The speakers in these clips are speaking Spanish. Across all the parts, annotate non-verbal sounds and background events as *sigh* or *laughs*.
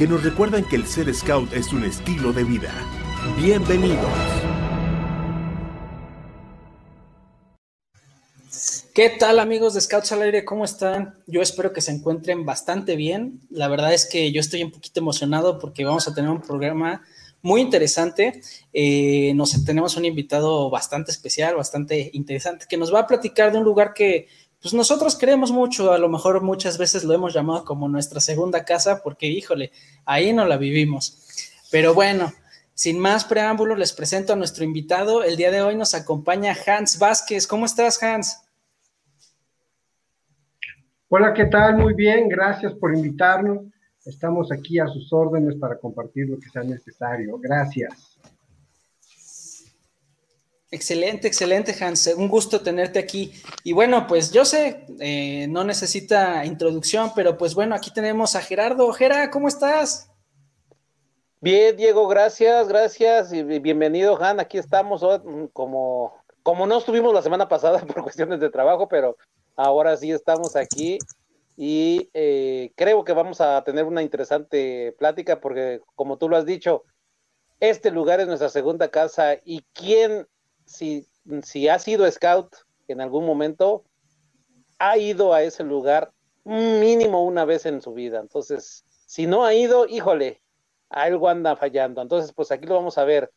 que nos recuerdan que el ser scout es un estilo de vida. Bienvenidos. ¿Qué tal amigos de Scouts al Aire? ¿Cómo están? Yo espero que se encuentren bastante bien. La verdad es que yo estoy un poquito emocionado porque vamos a tener un programa muy interesante. Eh, nos tenemos un invitado bastante especial, bastante interesante, que nos va a platicar de un lugar que pues nosotros queremos mucho, a lo mejor muchas veces lo hemos llamado como nuestra segunda casa, porque híjole, ahí no la vivimos. Pero bueno, sin más preámbulos, les presento a nuestro invitado. El día de hoy nos acompaña Hans Vázquez. ¿Cómo estás, Hans? Hola, ¿qué tal? Muy bien, gracias por invitarnos. Estamos aquí a sus órdenes para compartir lo que sea necesario. Gracias. Excelente, excelente, Hans. Un gusto tenerte aquí. Y bueno, pues yo sé, eh, no necesita introducción, pero pues bueno, aquí tenemos a Gerardo. Gera, ¿cómo estás? Bien, Diego, gracias, gracias y bienvenido, Han. Aquí estamos mm, como, como no estuvimos la semana pasada *laughs* por cuestiones de trabajo, pero ahora sí estamos aquí y eh, creo que vamos a tener una interesante plática porque, como tú lo has dicho, este lugar es nuestra segunda casa y quién si, si ha sido scout en algún momento, ha ido a ese lugar mínimo una vez en su vida. Entonces, si no ha ido, híjole, algo anda fallando. Entonces, pues aquí lo vamos a ver.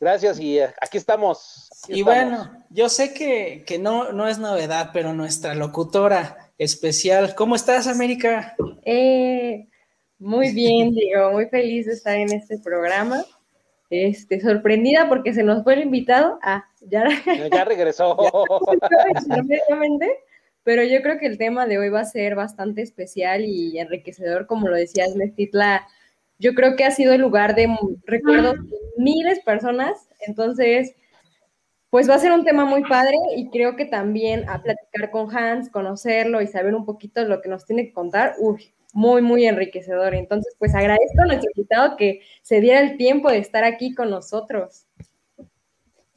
Gracias y eh, aquí estamos. y bueno, yo sé que, no, no es novedad, pero nuestra locutora especial, ¿cómo estás, América? Eh, muy bien, *laughs* Diego, muy feliz de estar en este programa este, sorprendida porque se nos fue el invitado. Ah, ya, ya regresó. *laughs* pero yo creo que el tema de hoy va a ser bastante especial y enriquecedor, como lo decías, Mestitla. Yo creo que ha sido el lugar de recuerdos de miles de personas, entonces, pues va a ser un tema muy padre y creo que también a platicar con Hans, conocerlo y saber un poquito lo que nos tiene que contar, uy, muy, muy enriquecedor. Entonces, pues agradezco a nuestro invitado que se diera el tiempo de estar aquí con nosotros.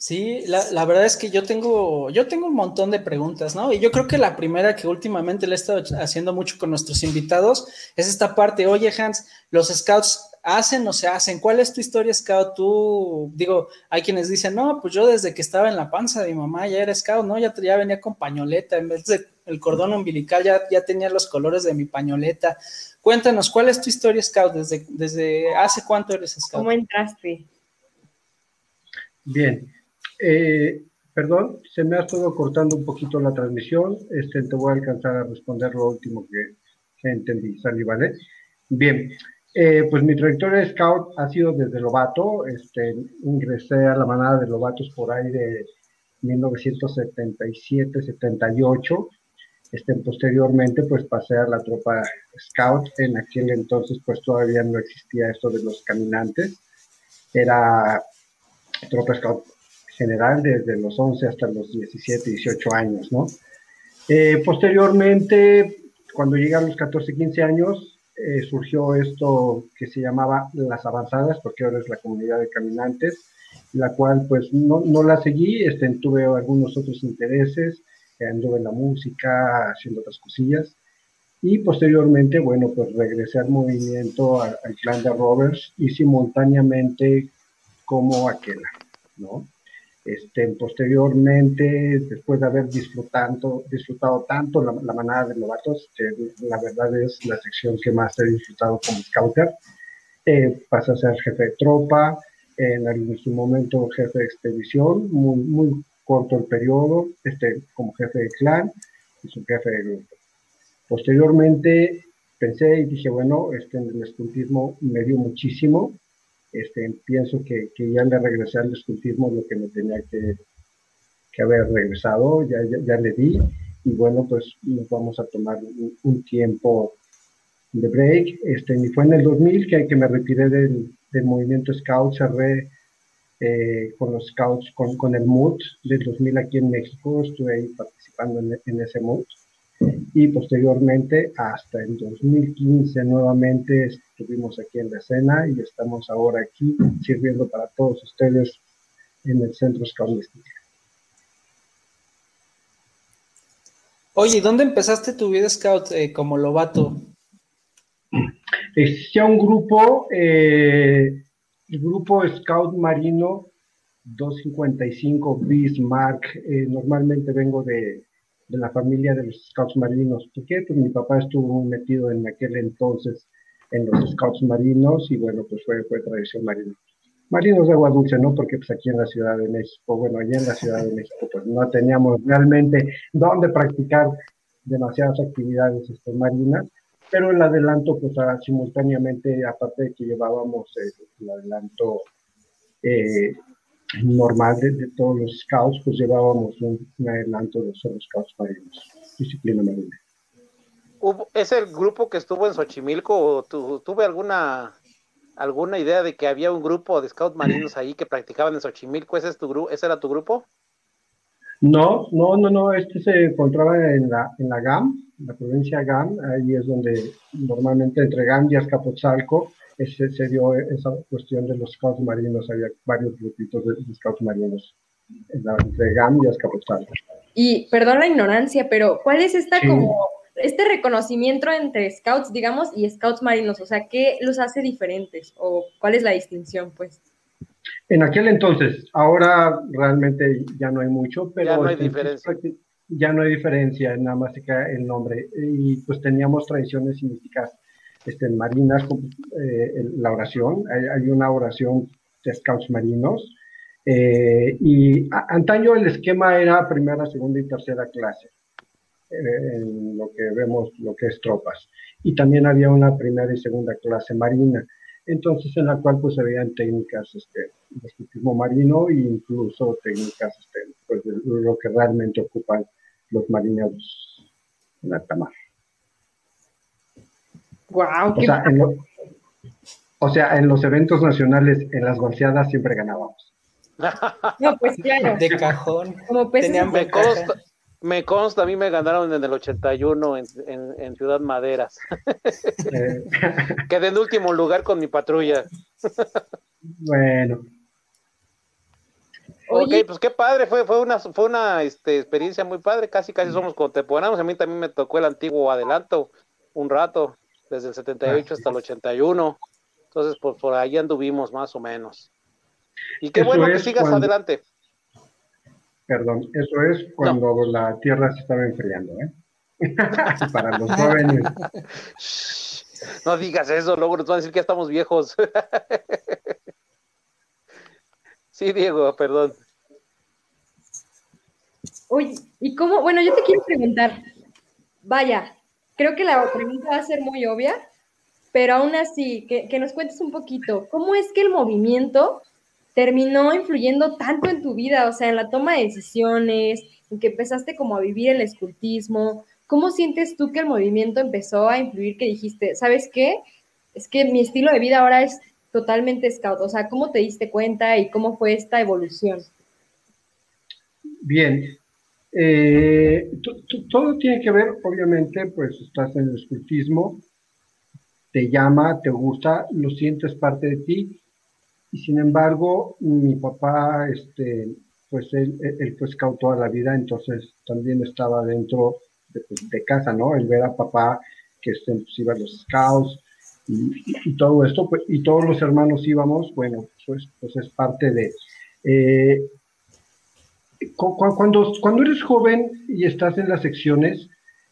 Sí, la, verdad es que yo tengo, yo tengo un montón de preguntas, ¿no? Y yo creo que la primera que últimamente le he estado haciendo mucho con nuestros invitados es esta parte, oye Hans, los scouts hacen o se hacen, ¿cuál es tu historia scout? Tú, digo, hay quienes dicen, no, pues yo desde que estaba en la panza de mi mamá ya era scout, ¿no? Ya, ya venía con pañoleta, en vez de el cordón umbilical ya, ya tenía los colores de mi pañoleta. Cuéntanos, ¿cuál es tu historia scout? ¿Desde, desde hace cuánto eres scout? ¿Cómo entraste? Bien, eh, perdón, se me ha estado cortando un poquito la transmisión, este, te voy a alcanzar a responder lo último que, que entendí, Sally, ¿vale? Bien, eh, pues mi trayectoria de scout ha sido desde Lobato, este, ingresé a la manada de Lobatos por ahí de 1977-78, este, posteriormente pues pasé a la tropa scout, en aquel entonces pues todavía no existía esto de los caminantes, era tropa scout general desde los 11 hasta los 17, 18 años, ¿no? Eh, posteriormente, cuando llegué a los 14, 15 años, eh, surgió esto que se llamaba las avanzadas, porque ahora es la comunidad de caminantes, la cual pues no, no la seguí, este, tuve algunos otros intereses, anduve en la música, haciendo otras cosillas, y posteriormente, bueno, pues regresé al movimiento, al, clan de Roberts, y simultáneamente como aquel, ¿no? Este, posteriormente, después de haber disfrutado, disfrutado tanto la, manada de novatos, que la verdad es la sección que más he disfrutado como scouter, eh, pasé a ser jefe de tropa, en, su momento jefe de expedición, muy, muy corto el periodo, este, como jefe de clan y su jefe de grupo. Posteriormente pensé y dije, bueno, este, el escultismo me dio muchísimo, este, pienso que, que, ya le regresé al escultismo lo que me tenía que, que haber regresado, ya, ya, le di, y bueno, pues nos vamos a tomar un, tiempo de break. Este, y fue en el 2000 que, que me retiré del, del movimiento Scout, cerré eh, con los Scouts, con, con el MUT del 2000 aquí en México, estuve ahí participando en, en ese MUT y posteriormente hasta el 2015 nuevamente estuvimos aquí en la escena y estamos ahora aquí sirviendo para todos ustedes en el Centro Scout Oye, ¿dónde empezaste tu vida scout eh, como lobato? Existía un grupo, eh, el grupo Scout Marino 255 Bismarck. Eh, normalmente vengo de, la familia de los Scouts Marinos. ¿Por qué? Pues mi papá estuvo metido en aquel entonces en los Scouts Marinos y bueno, pues fue, fue tradición marina marinos de agua dulce, ¿no? Porque pues aquí en la Ciudad de México, bueno, allá en la Ciudad de México, pues no teníamos realmente dónde practicar demasiadas actividades este, marinas, pero el adelanto, pues simultáneamente, aparte de que llevábamos el, adelanto eh, normal de, todos los scouts, pues llevábamos un, adelanto de los scouts marinos, disciplina marina. ¿Es el grupo que estuvo en Xochimilco tuve alguna alguna idea de que había un grupo de scout marinos ahí que practicaban en Xochimilco? ¿Ese, es tu grupo? ¿Ese era tu grupo? No, no, no, no, este se encontraba en la, en la GAM, la provincia GAM, ahí es donde normalmente entre GAM y Azcapotzalco ese, se dio esa cuestión de los scouts marinos, había varios grupitos de, scouts marinos entre GAM y Azcapotzalco. Y perdón la ignorancia, pero ¿cuál es esta como este reconocimiento entre scouts, digamos, y scouts marinos, o sea, ¿qué los hace diferentes o cuál es la distinción, pues? En aquel entonces, ahora realmente ya no hay mucho, pero ya no hay diferencia. Ya no hay diferencia, nada más se queda el nombre. Y pues teníamos tradiciones significativas este, marinas, eh, la oración, hay, una oración de scouts marinos. Eh, y antaño el esquema era primera, segunda y tercera clase en lo que vemos, lo que es tropas. Y también había una primera y segunda clase marina, entonces en la cual pues se veían técnicas este, de escultismo marino e incluso técnicas este, pues, de lo que realmente ocupan los marineros en alta mar. Wow, o, sea, en o sea, en los eventos nacionales, en las golpeadas siempre ganábamos. *laughs* No, pues claro. De cajón. Como Tenían me consta, a mí me ganaron en el 81 en, en, Ciudad Maderas. *laughs* Quedé en último lugar con mi patrulla. bueno. Ok, pues qué padre, fue, fue una, fue una este, experiencia muy padre, casi casi somos contemporáneos, a mí también me tocó el antiguo adelanto un rato, desde el 78 hasta el 81, entonces pues por ahí anduvimos más o menos. Y qué bueno que sigas adelante. Perdón, eso es cuando la Tierra se estaba enfriando, ¿eh? *laughs* Para los jóvenes. *laughs* No digas eso, luego nos van a decir que ya estamos viejos. *laughs* sí, Diego, perdón. Oye, ¿y cómo? Bueno, yo te quiero preguntar, vaya, creo que la pregunta va a ser muy obvia, pero aún así, que, que nos cuentes un poquito, ¿cómo es que el movimiento terminó influyendo tanto en tu vida, o sea, en la toma de decisiones, en que empezaste como a vivir el escultismo. ¿Cómo sientes tú que el movimiento empezó a influir que dijiste, ¿sabes qué? Es que mi estilo de vida ahora es totalmente scout. O sea, ¿cómo te diste cuenta y cómo fue esta evolución? Bien. Eh, todo tiene que ver, obviamente, pues estás en el escultismo, te llama, te gusta, lo sientes parte de ti, y sin embargo, mi papá, este, pues él, fue scout toda la vida, entonces también estaba dentro de, pues, casa, ¿no? El ver a papá que este, pues, iba a los scouts y, todo esto, pues, y todos los hermanos íbamos, bueno, pues, pues es parte de... Eh, cuando, cuando eres joven y estás en las secciones,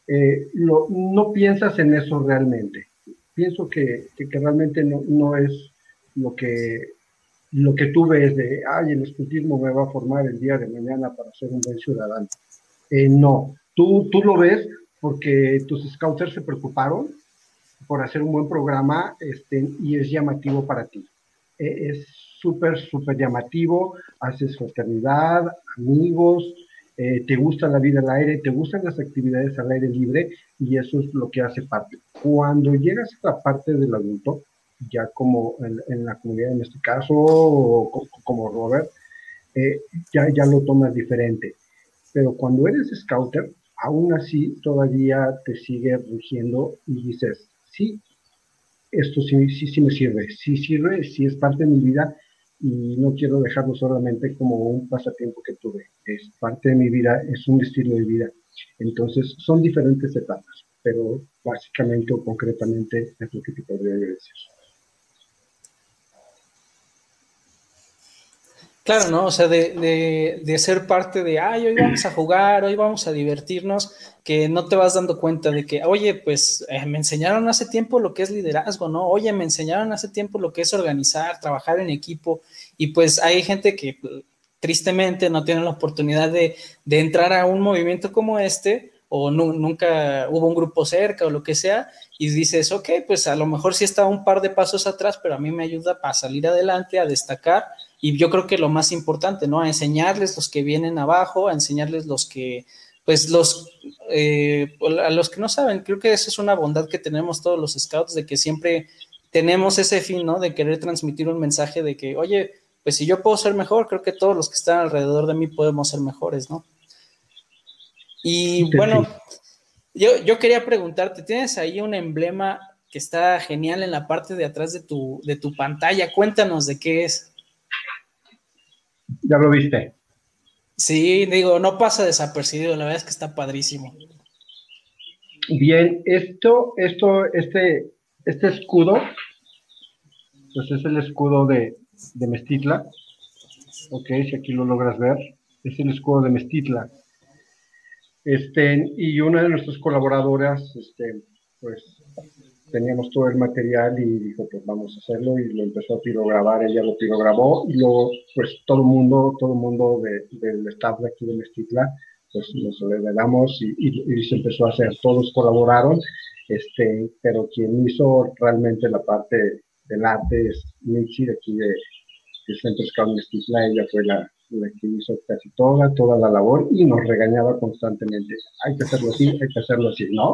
eh, no piensas en eso realmente. Pienso que, que, que realmente no, no, es lo que lo que tú ves de, ay, el escultismo me va a formar el día de mañana para ser un buen ciudadano. Eh, no, tú, tú lo ves porque tus scouters se preocuparon por hacer un buen programa este, y es llamativo para ti. Eh, es súper, súper llamativo, haces fraternidad, amigos, eh, te gusta la vida al aire, te gustan las actividades al aire libre y eso es lo que hace parte. Cuando llegas a la parte del adulto, ya como en, la comunidad en este caso, o como Robert, eh, ya, ya lo tomas diferente. Pero cuando eres scouter, aún así todavía te sigue rigiendo y dices, sí, esto sí, sí, sí me sirve, sí sirve, sí es parte de mi vida y no quiero dejarlo solamente como un pasatiempo que tuve, es parte de mi vida, es un estilo de vida. Entonces son diferentes etapas, pero básicamente o concretamente es lo que te podría decir. Claro, ¿no? O sea, de, de, ser parte de, ay, hoy vamos a jugar, hoy vamos a divertirnos, que no te vas dando cuenta de que, oye, pues eh, me enseñaron hace tiempo lo que es liderazgo, ¿no? Oye, me enseñaron hace tiempo lo que es organizar, trabajar en equipo, y pues hay gente que tristemente no tiene la oportunidad de, de entrar a un movimiento como este, o nunca hubo un grupo cerca o lo que sea, y dices, ok, pues a lo mejor sí está un par de pasos atrás, pero a mí me ayuda para salir adelante, a destacar y yo creo que lo más importante, ¿no? A enseñarles los que vienen abajo, a enseñarles los que, pues los, eh, a los que no saben, creo que esa es una bondad que tenemos todos los scouts, de que siempre tenemos ese fin, ¿no? De querer transmitir un mensaje de que, oye, pues si yo puedo ser mejor, creo que todos los que están alrededor de mí podemos ser mejores, ¿no? Y bueno, yo, yo quería preguntarte, ¿tienes ahí un emblema que está genial en la parte de atrás de tu, de tu pantalla? Cuéntanos de qué es. ¿Ya lo viste? Sí, digo, no pasa desapercibido, la verdad es que está padrísimo. Bien, esto, esto, este, este escudo, pues es el escudo de, de Mestitla. Ok, si aquí lo logras ver, es el escudo de Mestitla. Este, y una de nuestras colaboradoras, este, pues teníamos todo el material y dijo, pues vamos a hacerlo y lo empezó a pirograbar, ella lo pirograbó y luego, pues todo el mundo, todo el mundo del staff de aquí de Mestitla, pues nos damos y, y, se empezó a hacer, todos colaboraron, este, pero quien hizo realmente la parte del arte es Michi de aquí de, Centro Scout Mestitla, ella fue la, la que hizo casi toda, toda la labor y nos regañaba constantemente, hay que hacerlo así, hay que hacerlo así, ¿no?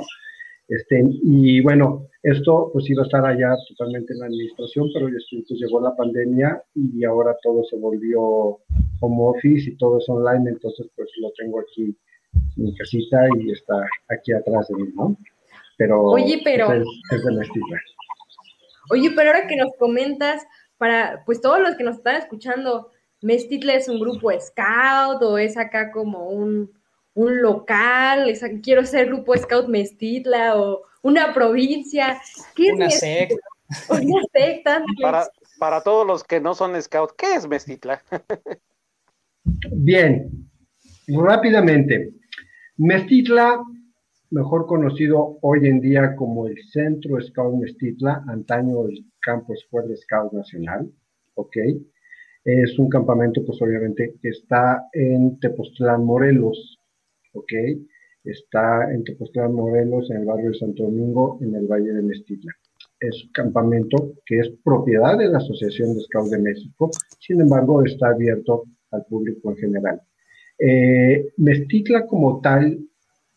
Este, y bueno, esto pues iba a estar allá totalmente en la administración, pero después pues, llegó la pandemia y ahora todo se volvió home office y todo es online, entonces pues lo tengo aquí en mi casita y está aquí atrás de mí, ¿no? Pero, Oye, pero es, es de. Oye, pero ahora que nos comentas, para pues todos los que nos están escuchando, Mestitla es un grupo scout o es acá como un un local, quiero ser grupo Scout Mestitla o una provincia. ¿Qué una secta. Una secta. *laughs* Para, para todos los que no son Scout, ¿qué es Mestitla? Bien, rápidamente. Mestitla, mejor conocido hoy en día como el Centro Scout Mestitla, antaño el Campo Escuela Scout Nacional, ¿ok? Es un campamento, pues obviamente, que está en Tepoztlán, Morelos, ¿ok? Está en Tepoztlán, Morelos, en el barrio de Santo Domingo, en el Valle de Mestitla. Es un campamento que es propiedad de la Asociación de Scouts de México, sin embargo está abierto al público en general. Eh, Mestitla como tal,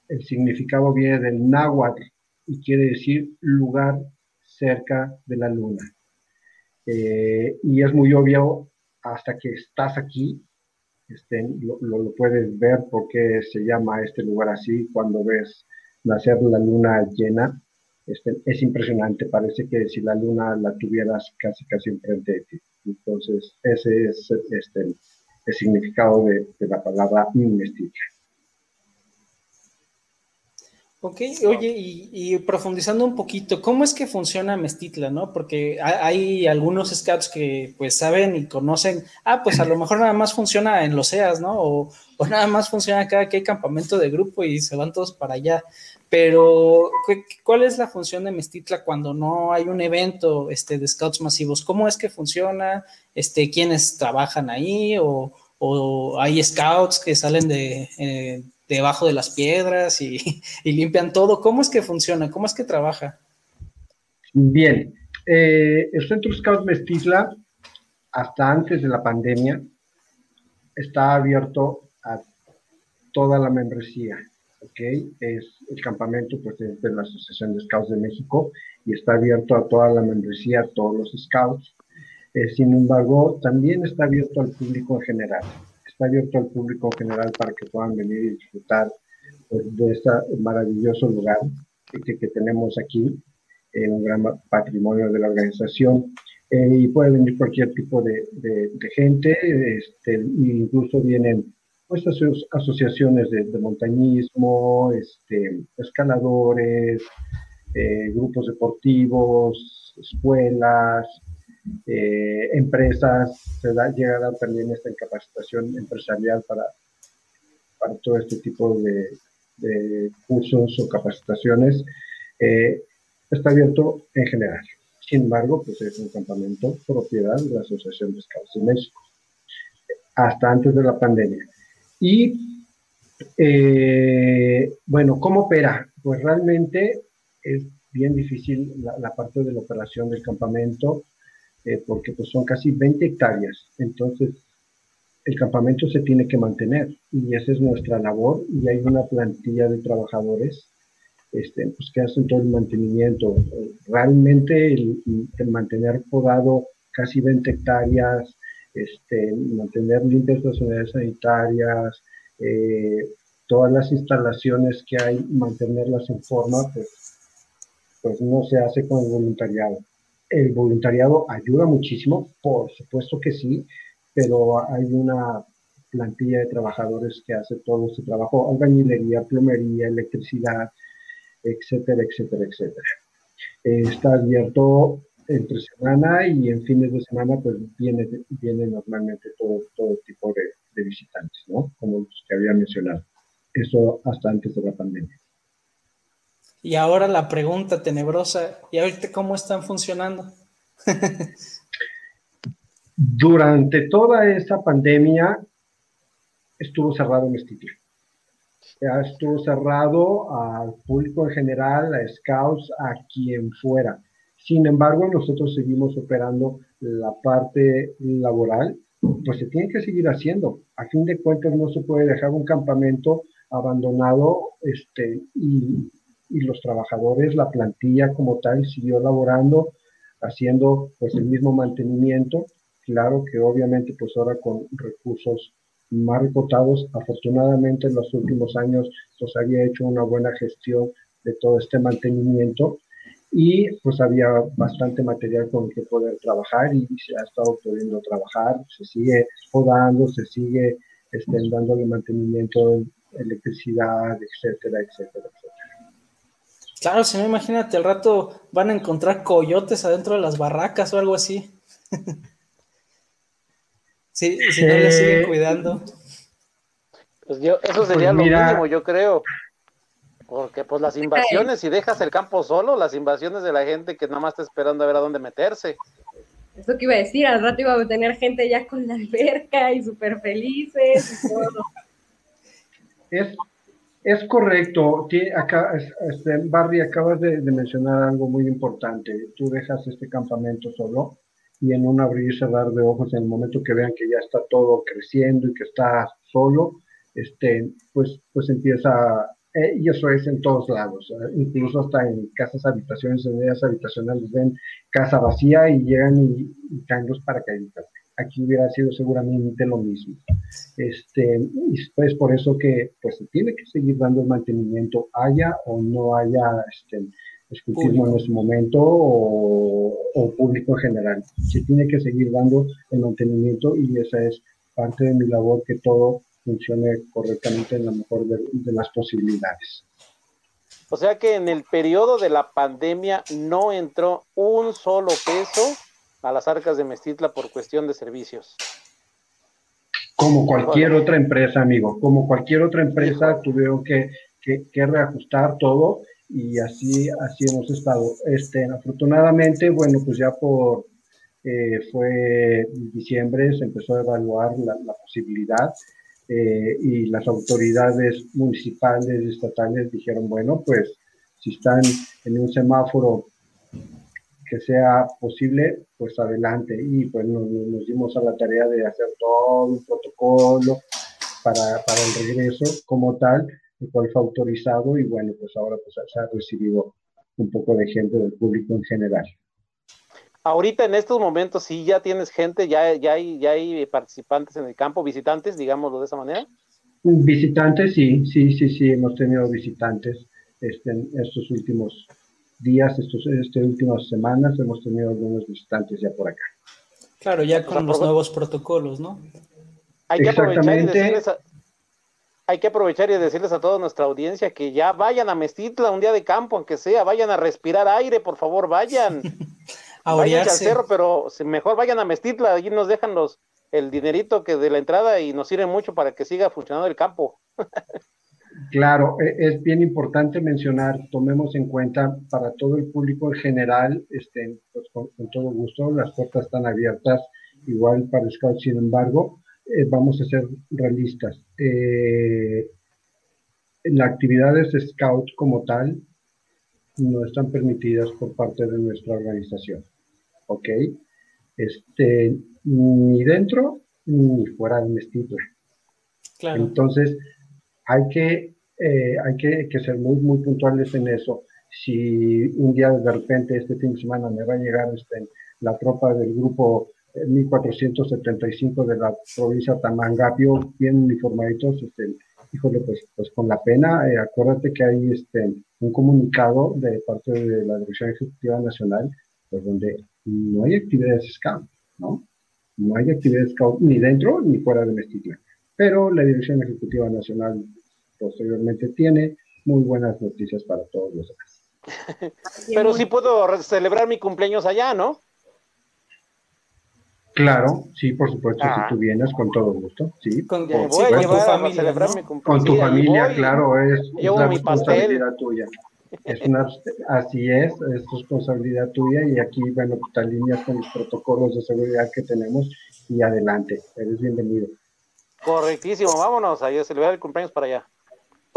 el significado viene del náhuatl y quiere decir lugar cerca de la luna. Eh, y es muy obvio hasta que estás aquí este, lo, lo, puedes ver porque se llama este lugar así cuando ves nacer la luna llena. Este, es impresionante, parece que si la luna la tuvieras casi casi enfrente de ti. Entonces, ese es este, el significado de, de la palabra mestiza. Ok, oye, y, profundizando un poquito, ¿cómo es que funciona Mestitla, no? Porque hay algunos scouts que pues saben y conocen, ah, pues a lo mejor nada más funciona en los EAS, ¿no? O, nada más funciona cada que hay campamento de grupo y se van todos para allá. Pero, ¿cuál es la función de Mestitla cuando no hay un evento este, de scouts masivos? ¿Cómo es que funciona? Este, ¿Quiénes trabajan ahí? ¿O, hay scouts que salen de... Eh, debajo de las piedras *laughs* y, limpian todo. ¿Cómo es que funciona? ¿Cómo es que trabaja? Bien, eh, el Centro Scout Mestizla, hasta antes de la pandemia, está abierto a toda la membresía. ¿ok? Es el campamento pues, de la Asociación de Scouts de México y está abierto a toda la membresía, a todos los Scouts. Eh, sin embargo, también está abierto al público en general. Está abierto al público en general para que puedan venir y disfrutar pues, de este maravilloso lugar que, que tenemos aquí, eh, un gran patrimonio de la organización. Eh, y puede venir cualquier tipo de, de, gente, este, incluso vienen pues, asociaciones de, montañismo, este, escaladores, eh, grupos deportivos, escuelas, eh, empresas, se da, llega a dar también esta capacitación empresarial para, para todo este tipo de, cursos o capacitaciones. está abierto en general. Sin embargo, pues es un campamento propiedad de la Asociación de Scouts de México, hasta antes de la pandemia. Y eh, bueno, ¿cómo opera? Pues realmente es bien difícil la, parte de la operación del campamento, eh, porque pues son casi 20 hectáreas. Entonces, el campamento se tiene que mantener y esa es nuestra labor y hay una plantilla de trabajadores este, pues, que hacen todo el mantenimiento. Realmente el, mantener podado casi 20 hectáreas, este, mantener limpias las unidades sanitarias, eh, todas las instalaciones que hay, mantenerlas en forma, pues, pues no se hace con el voluntariado. El voluntariado ayuda muchísimo, por supuesto que sí, pero hay una plantilla de trabajadores que hace todo ese trabajo, albañilería, plomería, electricidad, etcétera, etcétera, etcétera. Está abierto entre semana y en fines de semana pues viene, viene normalmente todo, todo tipo de, visitantes, ¿no? Como los que había mencionado. Eso hasta antes de la pandemia. Y ahora la pregunta tenebrosa, ¿y ahorita cómo están funcionando? *laughs* Durante toda esa pandemia estuvo cerrado Mestitlán ya estuvo cerrado al público en general, a scouts, a quien fuera. Sin embargo, nosotros seguimos operando la parte laboral, pues se tiene que seguir haciendo. A fin de cuentas, no se puede dejar un campamento abandonado este, y, y los trabajadores, la plantilla como tal, siguió laborando, haciendo pues el mismo mantenimiento. Claro que obviamente pues ahora con recursos más recortados. Afortunadamente en los últimos años pues había hecho una buena gestión de todo este mantenimiento y pues había bastante material con el que poder trabajar y se ha estado pudiendo trabajar, se sigue podando, se sigue este, dándole mantenimiento, electricidad, etcétera, etcétera, etcétera. Claro, si no, imagínate, al rato van a encontrar coyotes adentro de las barracas o algo así. *laughs* Sí, si no le siguen cuidando. Pues yo, eso sería pues lo mínimo, yo creo. Porque pues las invasiones, si dejas el campo solo, las invasiones de la gente que nada más está esperando a ver a dónde meterse. Eso que iba a decir, al rato iba a tener gente ya con la alberca y súper felices y todo. *laughs* Es, es correcto. Acá, este, Barry, acabas de, mencionar algo muy importante. Tú dejas este campamento solo y en un abrir y cerrar de ojos, en el momento que vean que ya está todo creciendo y que está solo, este, pues, pues empieza, eh, y eso es en todos lados, ¿eh? incluso hasta en casas, habitaciones, en medias habitacionales, ven casa vacía y llegan y, caen los paracaidistas. Aquí hubiera sido seguramente lo mismo. Este, y pues por eso que pues se tiene que seguir dando el mantenimiento, haya o no haya este, escultismo en ese momento o, público en general. Se tiene que seguir dando el mantenimiento y esa es parte de mi labor, que todo funcione correctamente en la mejor de, las posibilidades. O sea que en el periodo de la pandemia no entró un solo peso a las arcas de Mestitla por cuestión de servicios. Como cualquier otra empresa, amigo, como cualquier otra empresa tuvieron que, que reajustar todo y así, así hemos estado. Este, afortunadamente, bueno, pues ya por, eh, fue diciembre, se empezó a evaluar la, posibilidad eh, y las autoridades municipales y estatales dijeron, bueno, pues si están en un semáforo que sea posible, pues adelante. Y pues nos, nos dimos a la tarea de hacer todo un protocolo para, para el regreso como tal el cual fue autorizado y bueno, pues ahora pues se ha recibido un poco de gente del público en general. Ahorita en estos momentos sí ya tienes gente, ya, ya, hay, ya hay participantes en el campo, visitantes, digámoslo de esa manera. Visitantes, sí, sí, sí, sí, hemos tenido visitantes este, en estos últimos días, estos, estas últimas semanas, hemos tenido algunos visitantes ya por acá. Claro, ya con los nuevos protocolos, ¿no? Hay que aprovechar y decirles a, hay que aprovechar y decirles a toda nuestra audiencia que ya vayan a Mestitla un día de campo, aunque sea, vayan a respirar aire, por favor, vayan. *laughs* a vayan al cerro, pero mejor vayan a Mestitla, allí nos dejan los el dinerito que de la entrada y nos sirve mucho para que siga funcionando el campo. *laughs* Claro, e, es bien importante mencionar, tomemos en cuenta para todo el público en general, este, pues con, todo gusto, las puertas están abiertas, igual para Scout, sin embargo, eh, vamos a ser realistas. Eh, las actividades de Scout como tal no están permitidas por parte de nuestra organización, ¿ok? Este, ni dentro ni fuera del Mestitla. Claro. Entonces, hay que, eh, hay que, ser muy, muy puntuales en eso. Si un día de repente este fin de semana me va a llegar este, la tropa del grupo 1475 de la provincia Tamangapio, bien uniformaditos, este, híjole, pues, pues con la pena, eh, acuérdate que hay este, un comunicado de parte de la Dirección Ejecutiva Nacional, pues donde no hay actividades SCAM, ¿no? No hay actividades SCAM ni dentro ni fuera de Mestitla. Pero la Dirección Ejecutiva Nacional posteriormente tiene muy buenas noticias para todos los demás. *laughs* Pero sí puedo celebrar mi cumpleaños allá, ¿no? Claro, sí, por supuesto, si ah. tú vienes con todo gusto, sí. Con, voy a llevar familia, a celebrar mi cumpleaños. Con tu familia, claro, es, una responsabilidad tuya. Es una, así es, es responsabilidad tuya y aquí, bueno, te alineas con los protocolos de seguridad que tenemos y adelante, eres bienvenido. Correctísimo, vámonos a celebrar el cumpleaños para allá.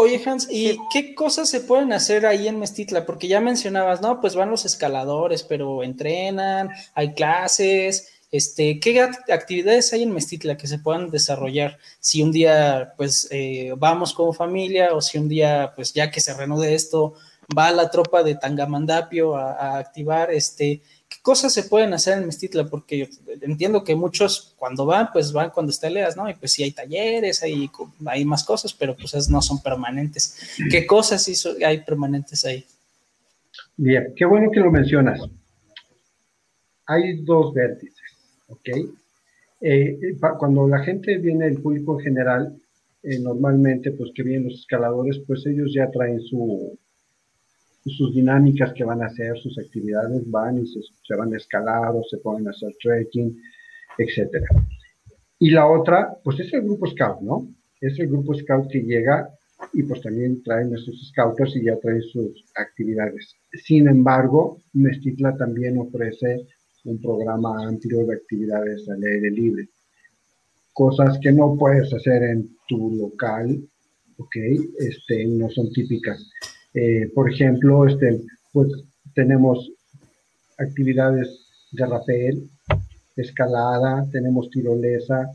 Oye, Hans, ¿y qué cosas se pueden hacer ahí en Mestitla? Porque ya mencionabas, no, pues van los escaladores, pero entrenan, hay clases, este, ¿Qué actividades hay en Mestitla que se puedan desarrollar? Si un día, pues, eh, vamos como familia o si un día, pues, ya que se reanude esto, va la tropa de Tangamandapio a, activar, este, ¿qué cosas se pueden hacer en Mestitla? Porque entiendo que muchos cuando van, pues van cuando está leas, ¿no? Y pues sí hay talleres, hay, más cosas, pero pues no son permanentes. ¿Qué cosas hay permanentes ahí? Bien, qué bueno que lo mencionas. Hay dos vértices. ¿ok? Eh, cuando la gente viene, el público en general, eh, normalmente, pues que vienen los escaladores, pues ellos ya traen su, sus dinámicas que van a hacer, sus actividades, van y se, van a escalar se pueden hacer trekking, etc. Y la otra, pues es el grupo scout, ¿no? Es el grupo scout que llega y pues también traen a sus scouters y ya traen sus actividades. Sin embargo, Mestitla también ofrece un programa amplio de actividades al aire libre. Cosas que no puedes hacer en tu local, ¿ok? Este, no son típicas. Eh, por ejemplo, este, pues tenemos actividades de rapel, escalada, tenemos tirolesa,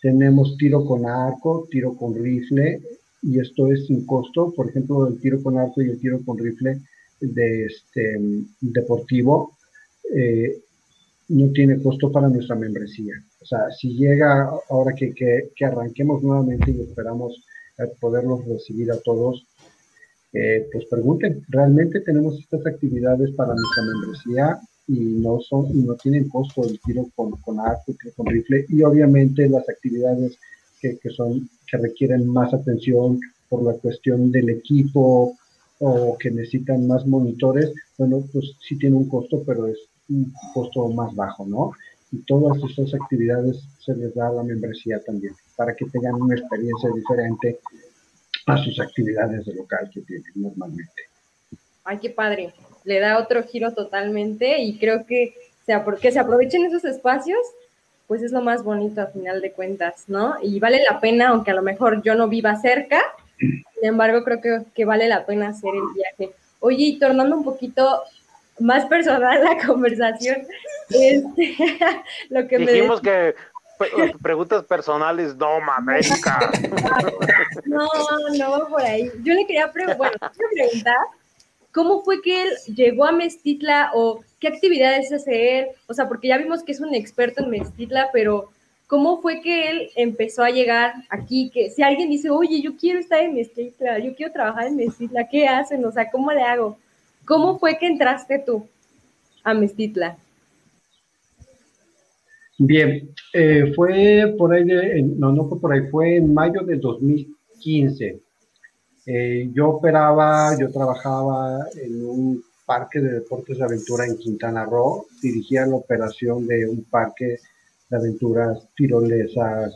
tenemos tiro con arco, tiro con rifle, y esto es sin costo. Por ejemplo, el tiro con arco y el tiro con rifle de este, deportivo eh, no tiene costo para nuestra membresía. O sea, si llega ahora que, que, arranquemos nuevamente y esperamos poderlos recibir a todos, eh, pues pregunten, ¿realmente tenemos estas actividades para nuestra membresía? Y no, son, y no tienen costo el tiro con, con arco, tiro con rifle, y obviamente las actividades que, que, son, que requieren más atención por la cuestión del equipo o que necesitan más monitores, bueno, pues sí tiene un costo, pero es un costo más bajo, ¿no? Y todas esas actividades se les da a la membresía también, para que tengan una experiencia diferente a sus actividades de local que tienen normalmente. Ay, qué padre. Le da otro giro totalmente y creo que sea porque se aprovechen esos espacios, pues es lo más bonito a final de cuentas, ¿no? Y vale la pena, aunque a lo mejor yo no viva cerca, sin embargo creo que, que vale la pena hacer el viaje. Oye, y tornando un poquito más personal la *laughs* conversación. Este, *laughs* lo que Dijimos que *laughs* preguntas personales, no, América. *laughs* No, no por ahí. Yo le quería, bueno, preguntar, ¿cómo fue que él llegó a Mestitla o qué actividades hace él? O sea, porque ya vimos que es un experto en Mestitla, pero ¿cómo fue que él empezó a llegar aquí? Que si alguien dice, oye, yo quiero estar en Mestitla, yo quiero trabajar en Mestitla, ¿qué hacen? O sea, ¿cómo le hago? ¿Cómo fue que entraste tú a Mestitla? Bien, eh, fue por ahí, de, no, no fue por ahí, fue en mayo de 2015. Eh, yo operaba, yo trabajaba en un parque de deportes de aventura en Quintana Roo, dirigía la operación de un parque de aventuras tirolesas,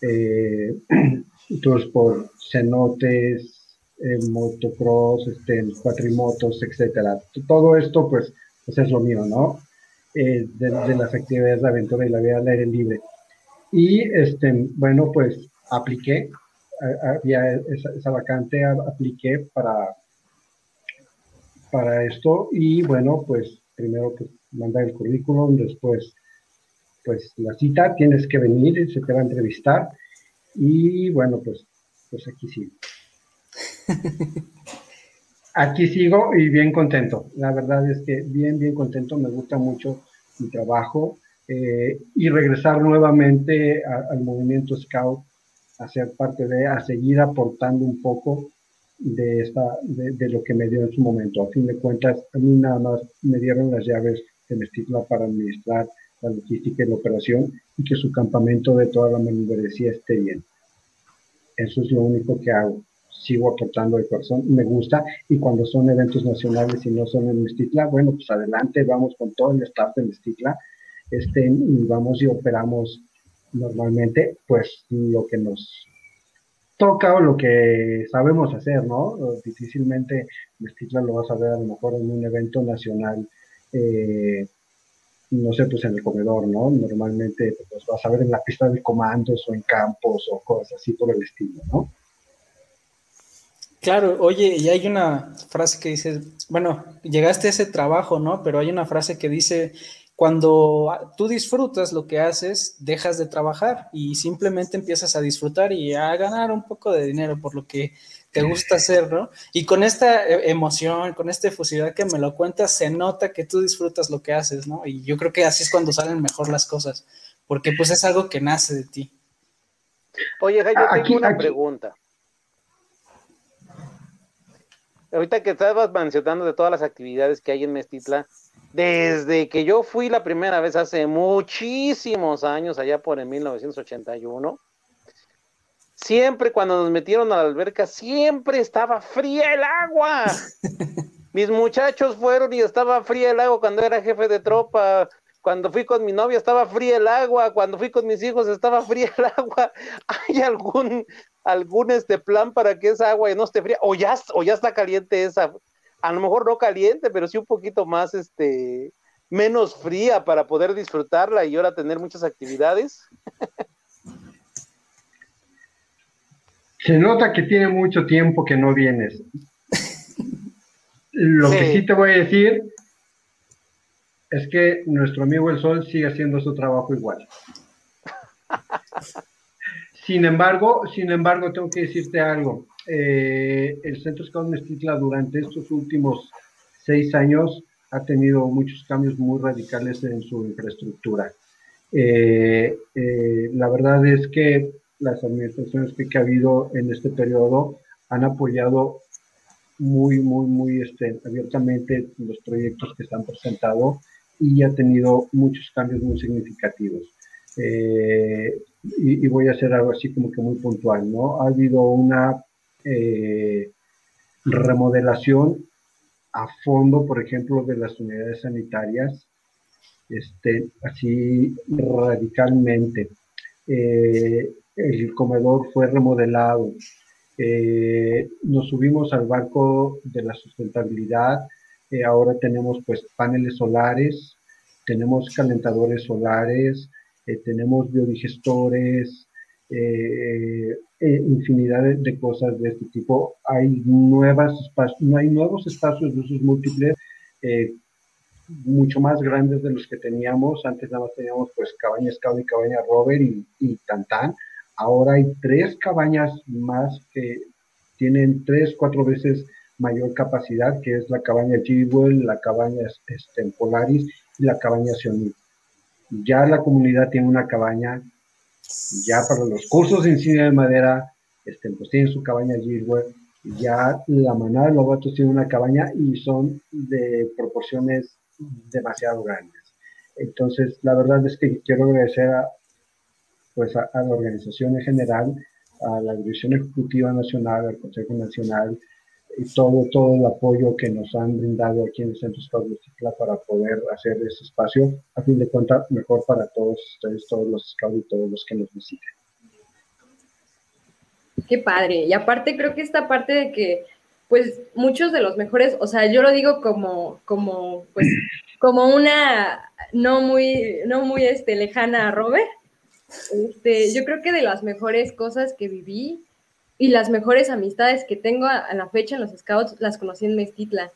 eh, *clears throat* tours por cenotes, eh, motocross, este, cuatrimotos, etcétera. Todo esto, pues, pues es lo mío, ¿no? Eh, de, las actividades de aventura y la vida al aire libre. Y este, bueno, pues apliqué, había esa, vacante, apliqué para, para esto y bueno, pues primero pues mandar el currículum, después pues la cita, tienes que venir, se te va a entrevistar y bueno, pues, pues aquí sigo. *laughs* Aquí sigo y bien contento. La verdad es que bien, bien contento. Me gusta mucho mi trabajo eh, y regresar nuevamente al movimiento Scout, a ser parte de, a seguir aportando un poco de, esta, de, lo que me dio en su momento. A fin de cuentas, a mí nada más me dieron las llaves de Mestitla para administrar la logística y la operación y que su campamento de toda la membresía esté bien. Eso es lo único que hago sigo aportando de corazón, me gusta, y cuando son eventos nacionales y no son en Mestitla, bueno, pues adelante, vamos con todo el staff de Mestitla, este, y vamos y operamos normalmente, pues lo que nos toca o lo que sabemos hacer, ¿no? Difícilmente Mestitla lo vas a ver a lo mejor en un evento nacional, eh, no sé, pues en el comedor, ¿no? Normalmente pues vas a ver en la pista de comandos o en campos o cosas así por el estilo, ¿no? Claro, oye, y hay una frase que dice, bueno, llegaste a ese trabajo, ¿no? Pero hay una frase que dice, cuando tú disfrutas lo que haces, dejas de trabajar y simplemente empiezas a disfrutar y a ganar un poco de dinero por lo que te gusta *laughs* hacer, ¿no? Y con esta e, emoción, con esta efusividad que me lo cuentas, se nota que tú disfrutas lo que haces, ¿no? Y yo creo que así es cuando salen mejor las cosas, porque pues es algo que nace de ti. Oye, Jai, yo tengo una pregunta ahorita que estabas mencionando de todas las actividades que hay en Mestitla, desde que yo fui la primera vez hace muchísimos años, allá por el 1981, siempre cuando nos metieron a la alberca, siempre estaba fría el agua. *laughs* Mis muchachos fueron y estaba fría el agua cuando era jefe de tropa. Cuando fui con mi novia estaba fría el agua, cuando fui con mis hijos estaba fría el agua. *laughs* ¿Hay algún algún este plan para que esa agua no esté fría o ya, o ya está caliente esa, a lo mejor no caliente, pero sí un poquito más este menos fría para poder disfrutarla y ahora tener muchas actividades. Se nota que tiene mucho tiempo que no vienes. *laughs* Lo que sí te voy a decir es que nuestro amigo el sol sigue haciendo su trabajo igual. Sin embargo, sin embargo, tengo que decirte algo. Eh, el Centro Scout Mestitla durante estos últimos seis años ha tenido muchos cambios muy radicales en su infraestructura. Eh, eh, la verdad es que las administraciones que, ha habido en este periodo han apoyado muy, muy, muy este, abiertamente los proyectos que se han presentado y ha tenido muchos cambios muy significativos. Eh, y, voy a hacer algo así como que muy puntual, ¿no? Ha habido una eh, remodelación a fondo, por ejemplo, de las unidades sanitarias, este, así radicalmente. Eh, el comedor fue remodelado. nos subimos al barco de la sustentabilidad. Ahora tenemos pues paneles solares, tenemos calentadores solares, eh, tenemos biodigestores, eh, eh, infinidad de, cosas de este tipo. Hay, nuevas no hay nuevos espacios de usos múltiples mucho más grandes de los que teníamos. Antes nada más teníamos pues cabaña Scout y cabaña Robert y, y Tantán. Ahora hay tres cabañas más que tienen tres, cuatro veces mayor capacidad, que es la cabaña Jewel, la cabaña este, Polaris y la cabaña Sionit. Ya la comunidad tiene una cabaña, ya para los cursos en cine de madera, este, pues tienen su cabaña Jewel, ya la manada de los gatos tiene una cabaña y son de proporciones demasiado grandes. Entonces, la verdad es que quiero agradecer a, pues a, la organización en general, a la Dirección Ejecutiva Nacional, al Consejo Nacional, y todo, todo el apoyo que nos han brindado aquí en el Centro Cicla para poder hacer ese espacio, a fin de cuentas, mejor para todos ustedes, todos los scouts y todos los que nos visiten. Qué padre. Y aparte creo que esta parte de que, pues, muchos de los mejores, o sea, yo lo digo como, como, pues, como una no muy, no muy este, lejana a Robert. Este, yo creo que de las mejores cosas que viví y las mejores amistades que tengo a, la fecha en los scouts las conocí en Mestitla.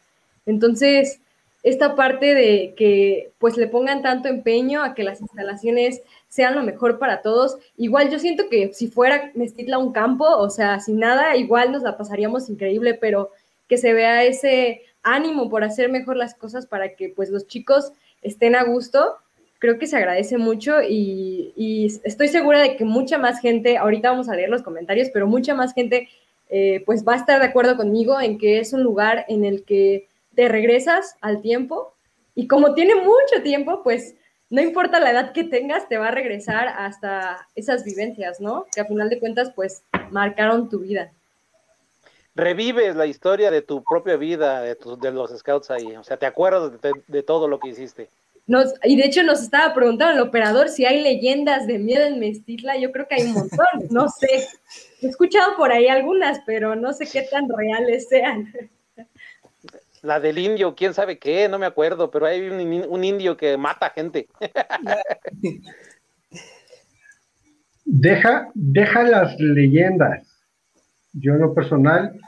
Entonces, esta parte de que pues le pongan tanto empeño a que las instalaciones sean lo mejor para todos. Igual yo siento que si fuera Mestitla un campo, o sea, sin nada, igual nos la pasaríamos increíble, pero que se vea ese ánimo por hacer mejor las cosas para que pues los chicos estén a gusto, creo que se agradece mucho y, estoy segura de que mucha más gente, ahorita vamos a leer los comentarios, pero mucha más gente eh, pues va a estar de acuerdo conmigo en que es un lugar en el que te regresas al tiempo y como tiene mucho tiempo, pues no importa la edad que tengas, te va a regresar hasta esas vivencias, ¿no? Que a final de cuentas, pues, marcaron tu vida. Revives la historia de tu propia vida, de, de los scouts ahí, o sea, te acuerdas de, todo lo que hiciste. Nos, y de hecho nos estaba preguntando el operador si hay leyendas de miedo en Mestitla, yo creo que hay un montón, *laughs* no sé. He escuchado por ahí algunas, pero no sé qué tan reales sean. La del indio, quién sabe qué, no me acuerdo, pero hay un, indio que mata gente. *laughs* deja, deja las leyendas. Yo en lo personal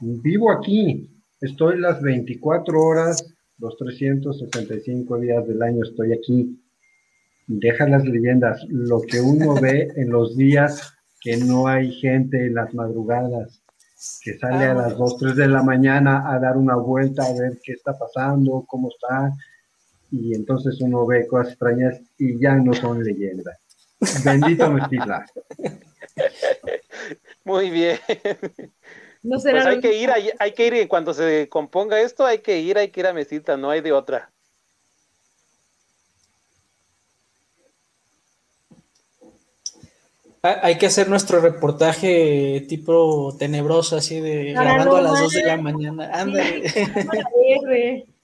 vivo aquí, estoy las 24 horas, los 365 días del año estoy aquí. Deja las leyendas, lo que uno ve *laughs* en los días que no hay gente en las madrugadas, que sale a las 2, 3 de la mañana a dar una vuelta a ver qué está pasando, cómo está, y entonces uno ve cosas extrañas y ya no son leyendas. Bendito *laughs* Mestizla. Muy bien. No pues hay que ir, hay, hay, que ir y cuando se componga esto, hay que ir, hay que ir a Mesita, no hay de otra. Hay que hacer nuestro reportaje tipo tenebroso, así de grabando a las 2 de la mañana. Ándale. *laughs*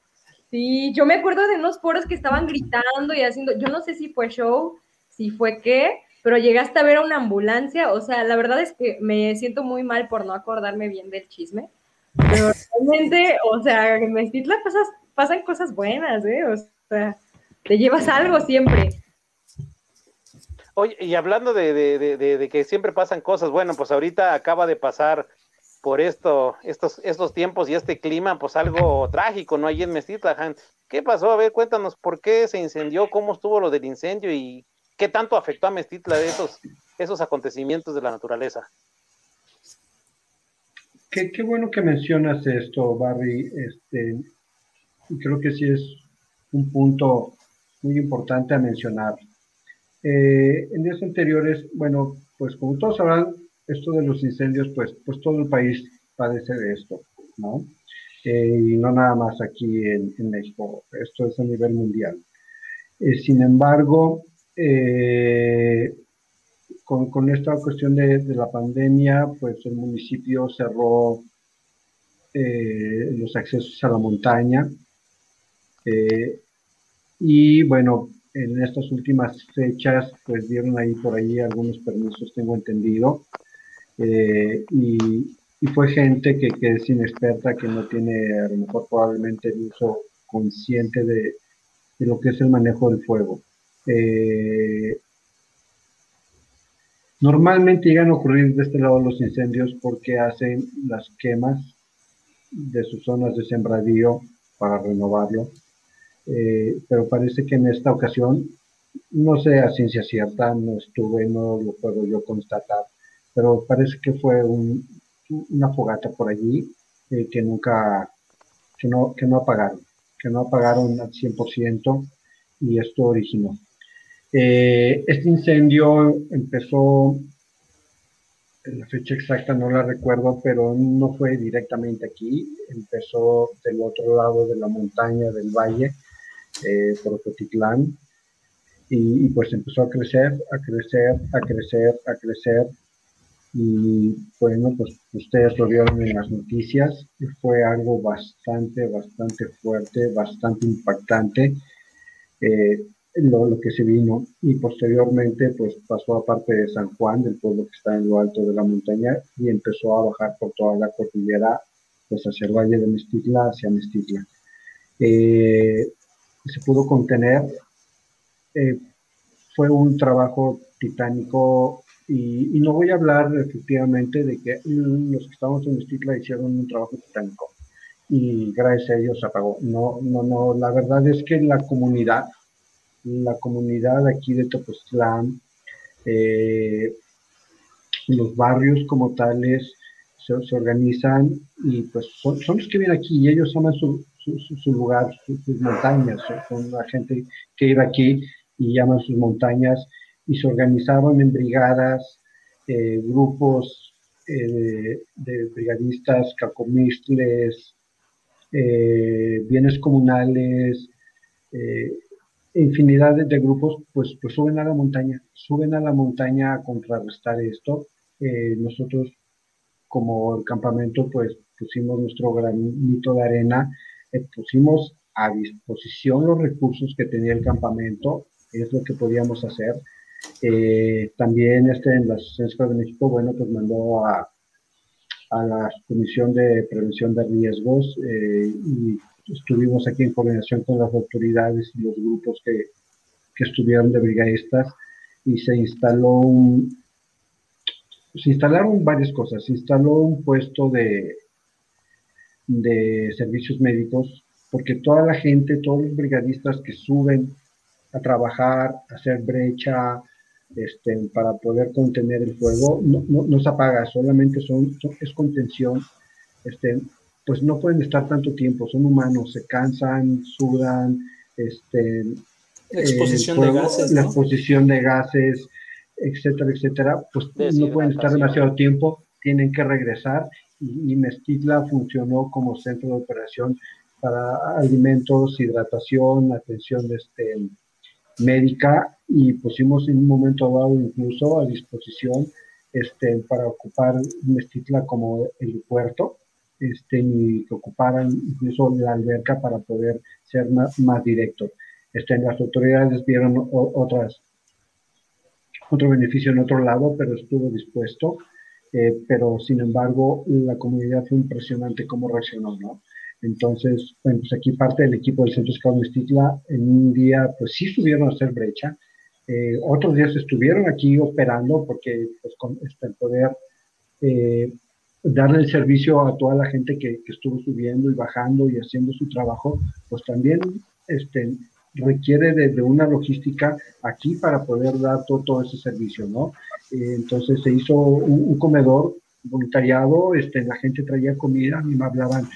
Sí, yo me acuerdo de unos poros que estaban gritando y haciendo, yo no sé si fue show, si fue qué, pero llegaste a ver a una ambulancia, o sea, la verdad es que me siento muy mal por no acordarme bien del chisme, pero *laughs* realmente, o sea, en Mestitla pasas, pasan cosas buenas, ¿eh? O sea, te llevas algo siempre. Oye, y hablando de, que siempre pasan cosas, bueno, pues ahorita acaba de pasar por esto, estos, estos tiempos y este clima, pues algo trágico, ¿no? Allí en Mestitla, ¿Qué pasó? A ver, cuéntanos por qué se incendió, cómo estuvo lo del incendio y qué tanto afectó a Mestitla de esos, esos acontecimientos de la naturaleza. Qué, qué bueno que mencionas esto, Barry. Este, creo que sí es un punto muy importante a mencionar. Eh, en días anteriores, bueno, pues como todos sabrán, esto de los incendios, pues, pues todo el país padece de esto, ¿no? Eh, y no nada más aquí en, México, esto es a nivel mundial. Eh, sin embargo, con, esta cuestión de, la pandemia, pues el municipio cerró los accesos a la montaña. y bueno, en estas últimas fechas, pues dieron ahí por ahí algunos permisos, tengo entendido. Eh, y, fue gente que, es inexperta, que no tiene a lo mejor probablemente el uso consciente de lo que es el manejo del fuego. Eh, normalmente llegan a ocurrir de este lado los incendios porque hacen las quemas de sus zonas de sembradío para renovarlo eh, pero parece que en esta ocasión, no sé a ciencia cierta, no estuve, no lo puedo yo constatar, pero parece que fue una fogata por allí eh, que nunca, que no, que no apagaron, que no apagaron al 100% y esto originó. Eh, este incendio empezó, la fecha exacta no la recuerdo, pero no fue directamente aquí, empezó del otro lado de la montaña del valle, eh, por Ocotitlán, y, pues empezó a crecer, a crecer, a crecer, a crecer, y bueno, pues ustedes lo vieron en las noticias, fue algo bastante, bastante fuerte, bastante impactante. Eh, lo, que se vino. Y posteriormente, pues pasó a parte de San Juan, del pueblo que está en lo alto de la montaña, y empezó a bajar por toda la cordillera, pues hacia el valle de Mestitla, hacia Mestitla. Eh, se pudo contener. Eh, fue un trabajo titánico y, no voy a hablar efectivamente de que los que estamos en Estitla hicieron un trabajo titánico y gracias a ellos se apagó. No, no, no, la verdad es que la comunidad, la comunidad aquí de Topoztlán, eh, los barrios como tales, se, organizan y pues son, los que vienen aquí y ellos aman su, su, lugar, sus montañas, son la gente que vive aquí y llaman sus montañas y se organizaron en brigadas, eh, grupos eh, de brigadistas, cacomistles, eh, bienes comunales, infinidad de, grupos, pues, pues suben a la montaña, suben a la montaña a contrarrestar esto. nosotros como el campamento, pues pusimos nuestro granito de arena, pusimos a disposición los recursos que tenía el campamento, es lo que podíamos hacer eh, también este, en la Asociación de México, bueno, pues mandó a, a la Comisión de Prevención de Riesgos eh, y estuvimos aquí en coordinación con las autoridades y los grupos que, que estuvieron de brigadistas y se instaló un, se instalaron varias cosas. Se instaló un puesto de, de servicios médicos, porque toda la gente, todos los brigadistas que suben a trabajar, a hacer brecha, este, para poder contener el fuego, no, no, se apaga, solamente son, es contención, este, pues no pueden estar tanto tiempo, son humanos, se cansan, sudan, este, la exposición de gases, la exposición de gases, etcétera, etcétera, pues no pueden estar demasiado tiempo, tienen que regresar y, y Mestitla funcionó como centro de operación para alimentos, hidratación, atención de este, médica y pusimos en un momento dado incluso a disposición este, para ocupar Mestitla como el puerto este, y que ocuparan incluso la alberca para poder ser más, más directo. Este, las autoridades vieron otras, otro beneficio en otro lado, pero estuvo dispuesto. Eh, pero sin embargo, la comunidad fue impresionante cómo reaccionó, ¿no? Entonces, bueno, pues aquí parte del equipo del Centro Scout Mestitla, en un día, pues sí estuvieron a hacer brecha, eh, otros días estuvieron aquí operando porque pues, con este, el poder eh, darle el servicio a toda la gente que, estuvo subiendo y bajando y haciendo su trabajo, pues también este, requiere de, una logística aquí para poder dar todo, ese servicio, ¿no? Eh, entonces se hizo un, comedor voluntariado, este, la gente traía comida, a mí me hablaban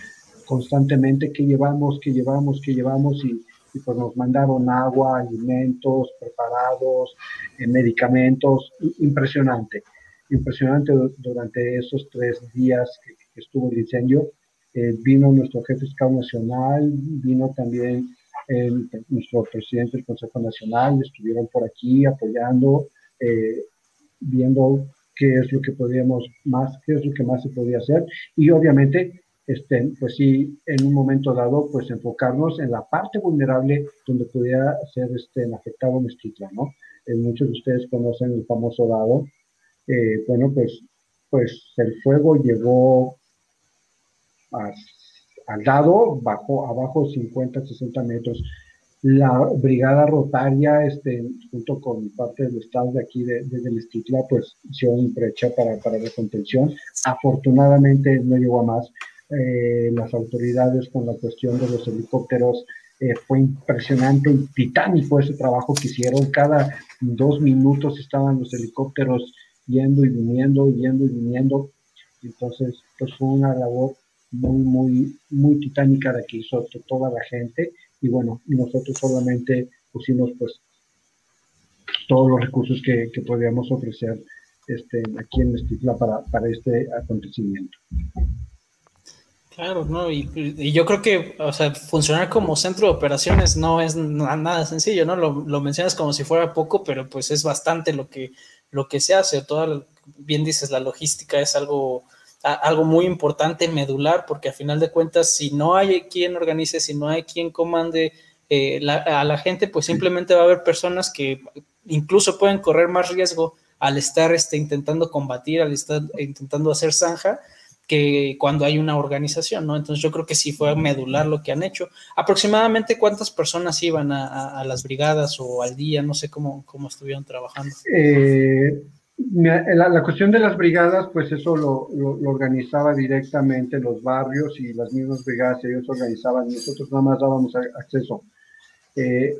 constantemente qué llevamos, qué llevamos, qué llevamos y, pues nos mandaron agua, alimentos preparados, eh, medicamentos, impresionante, impresionante durante esos tres días que, estuvo el incendio. Eh, vino nuestro jefe fiscal nacional, vino también nuestro presidente del Consejo Nacional, estuvieron por aquí apoyando, eh, viendo qué es lo que podíamos más, qué es lo que más se podía hacer y obviamente este, pues sí, en un momento dado, pues enfocarnos en la parte vulnerable donde pudiera ser este, afectado Mestitla, ¿no? Eh, muchos de ustedes conocen el famoso dado. Eh, bueno, pues, pues el fuego llegó al dado, bajó abajo 50, 60 metros. La brigada rotaria, este, junto con parte del estado de aquí de, de, Mestitla, pues hicieron brecha para, para la contención. Afortunadamente no llegó a más eh, las autoridades con la cuestión de los helicópteros eh, fue impresionante y titánico ese trabajo que hicieron. Cada dos minutos estaban los helicópteros yendo y viniendo, yendo y viniendo. Entonces, pues fue una labor muy, muy, muy titánica de que hizo toda la gente. Y bueno, nosotros solamente pusimos pues todos los recursos que, que podíamos ofrecer este, aquí en Estifla para, para este acontecimiento. Claro, ¿no? Y, yo creo que, o sea, funcionar como centro de operaciones no es nada sencillo, ¿no? Lo, lo, mencionas como si fuera poco, pero pues es bastante lo que, lo que se hace. Toda, bien dices, la logística es algo, algo muy importante, medular, porque a final de cuentas, si no hay quien organice, si no hay quien comande eh, a la gente, pues simplemente va a haber personas que incluso pueden correr más riesgo al estar este, intentando combatir, al estar intentando hacer zanja, que cuando hay una organización, ¿no? Entonces yo creo que sí fue medular lo que han hecho. Aproximadamente cuántas personas iban a, las brigadas o al día, no sé cómo, cómo estuvieron trabajando. Eh, la, cuestión de las brigadas, pues eso lo, organizaba directamente los barrios y las mismas brigadas, ellos organizaban, nosotros nada más dábamos acceso. Eh,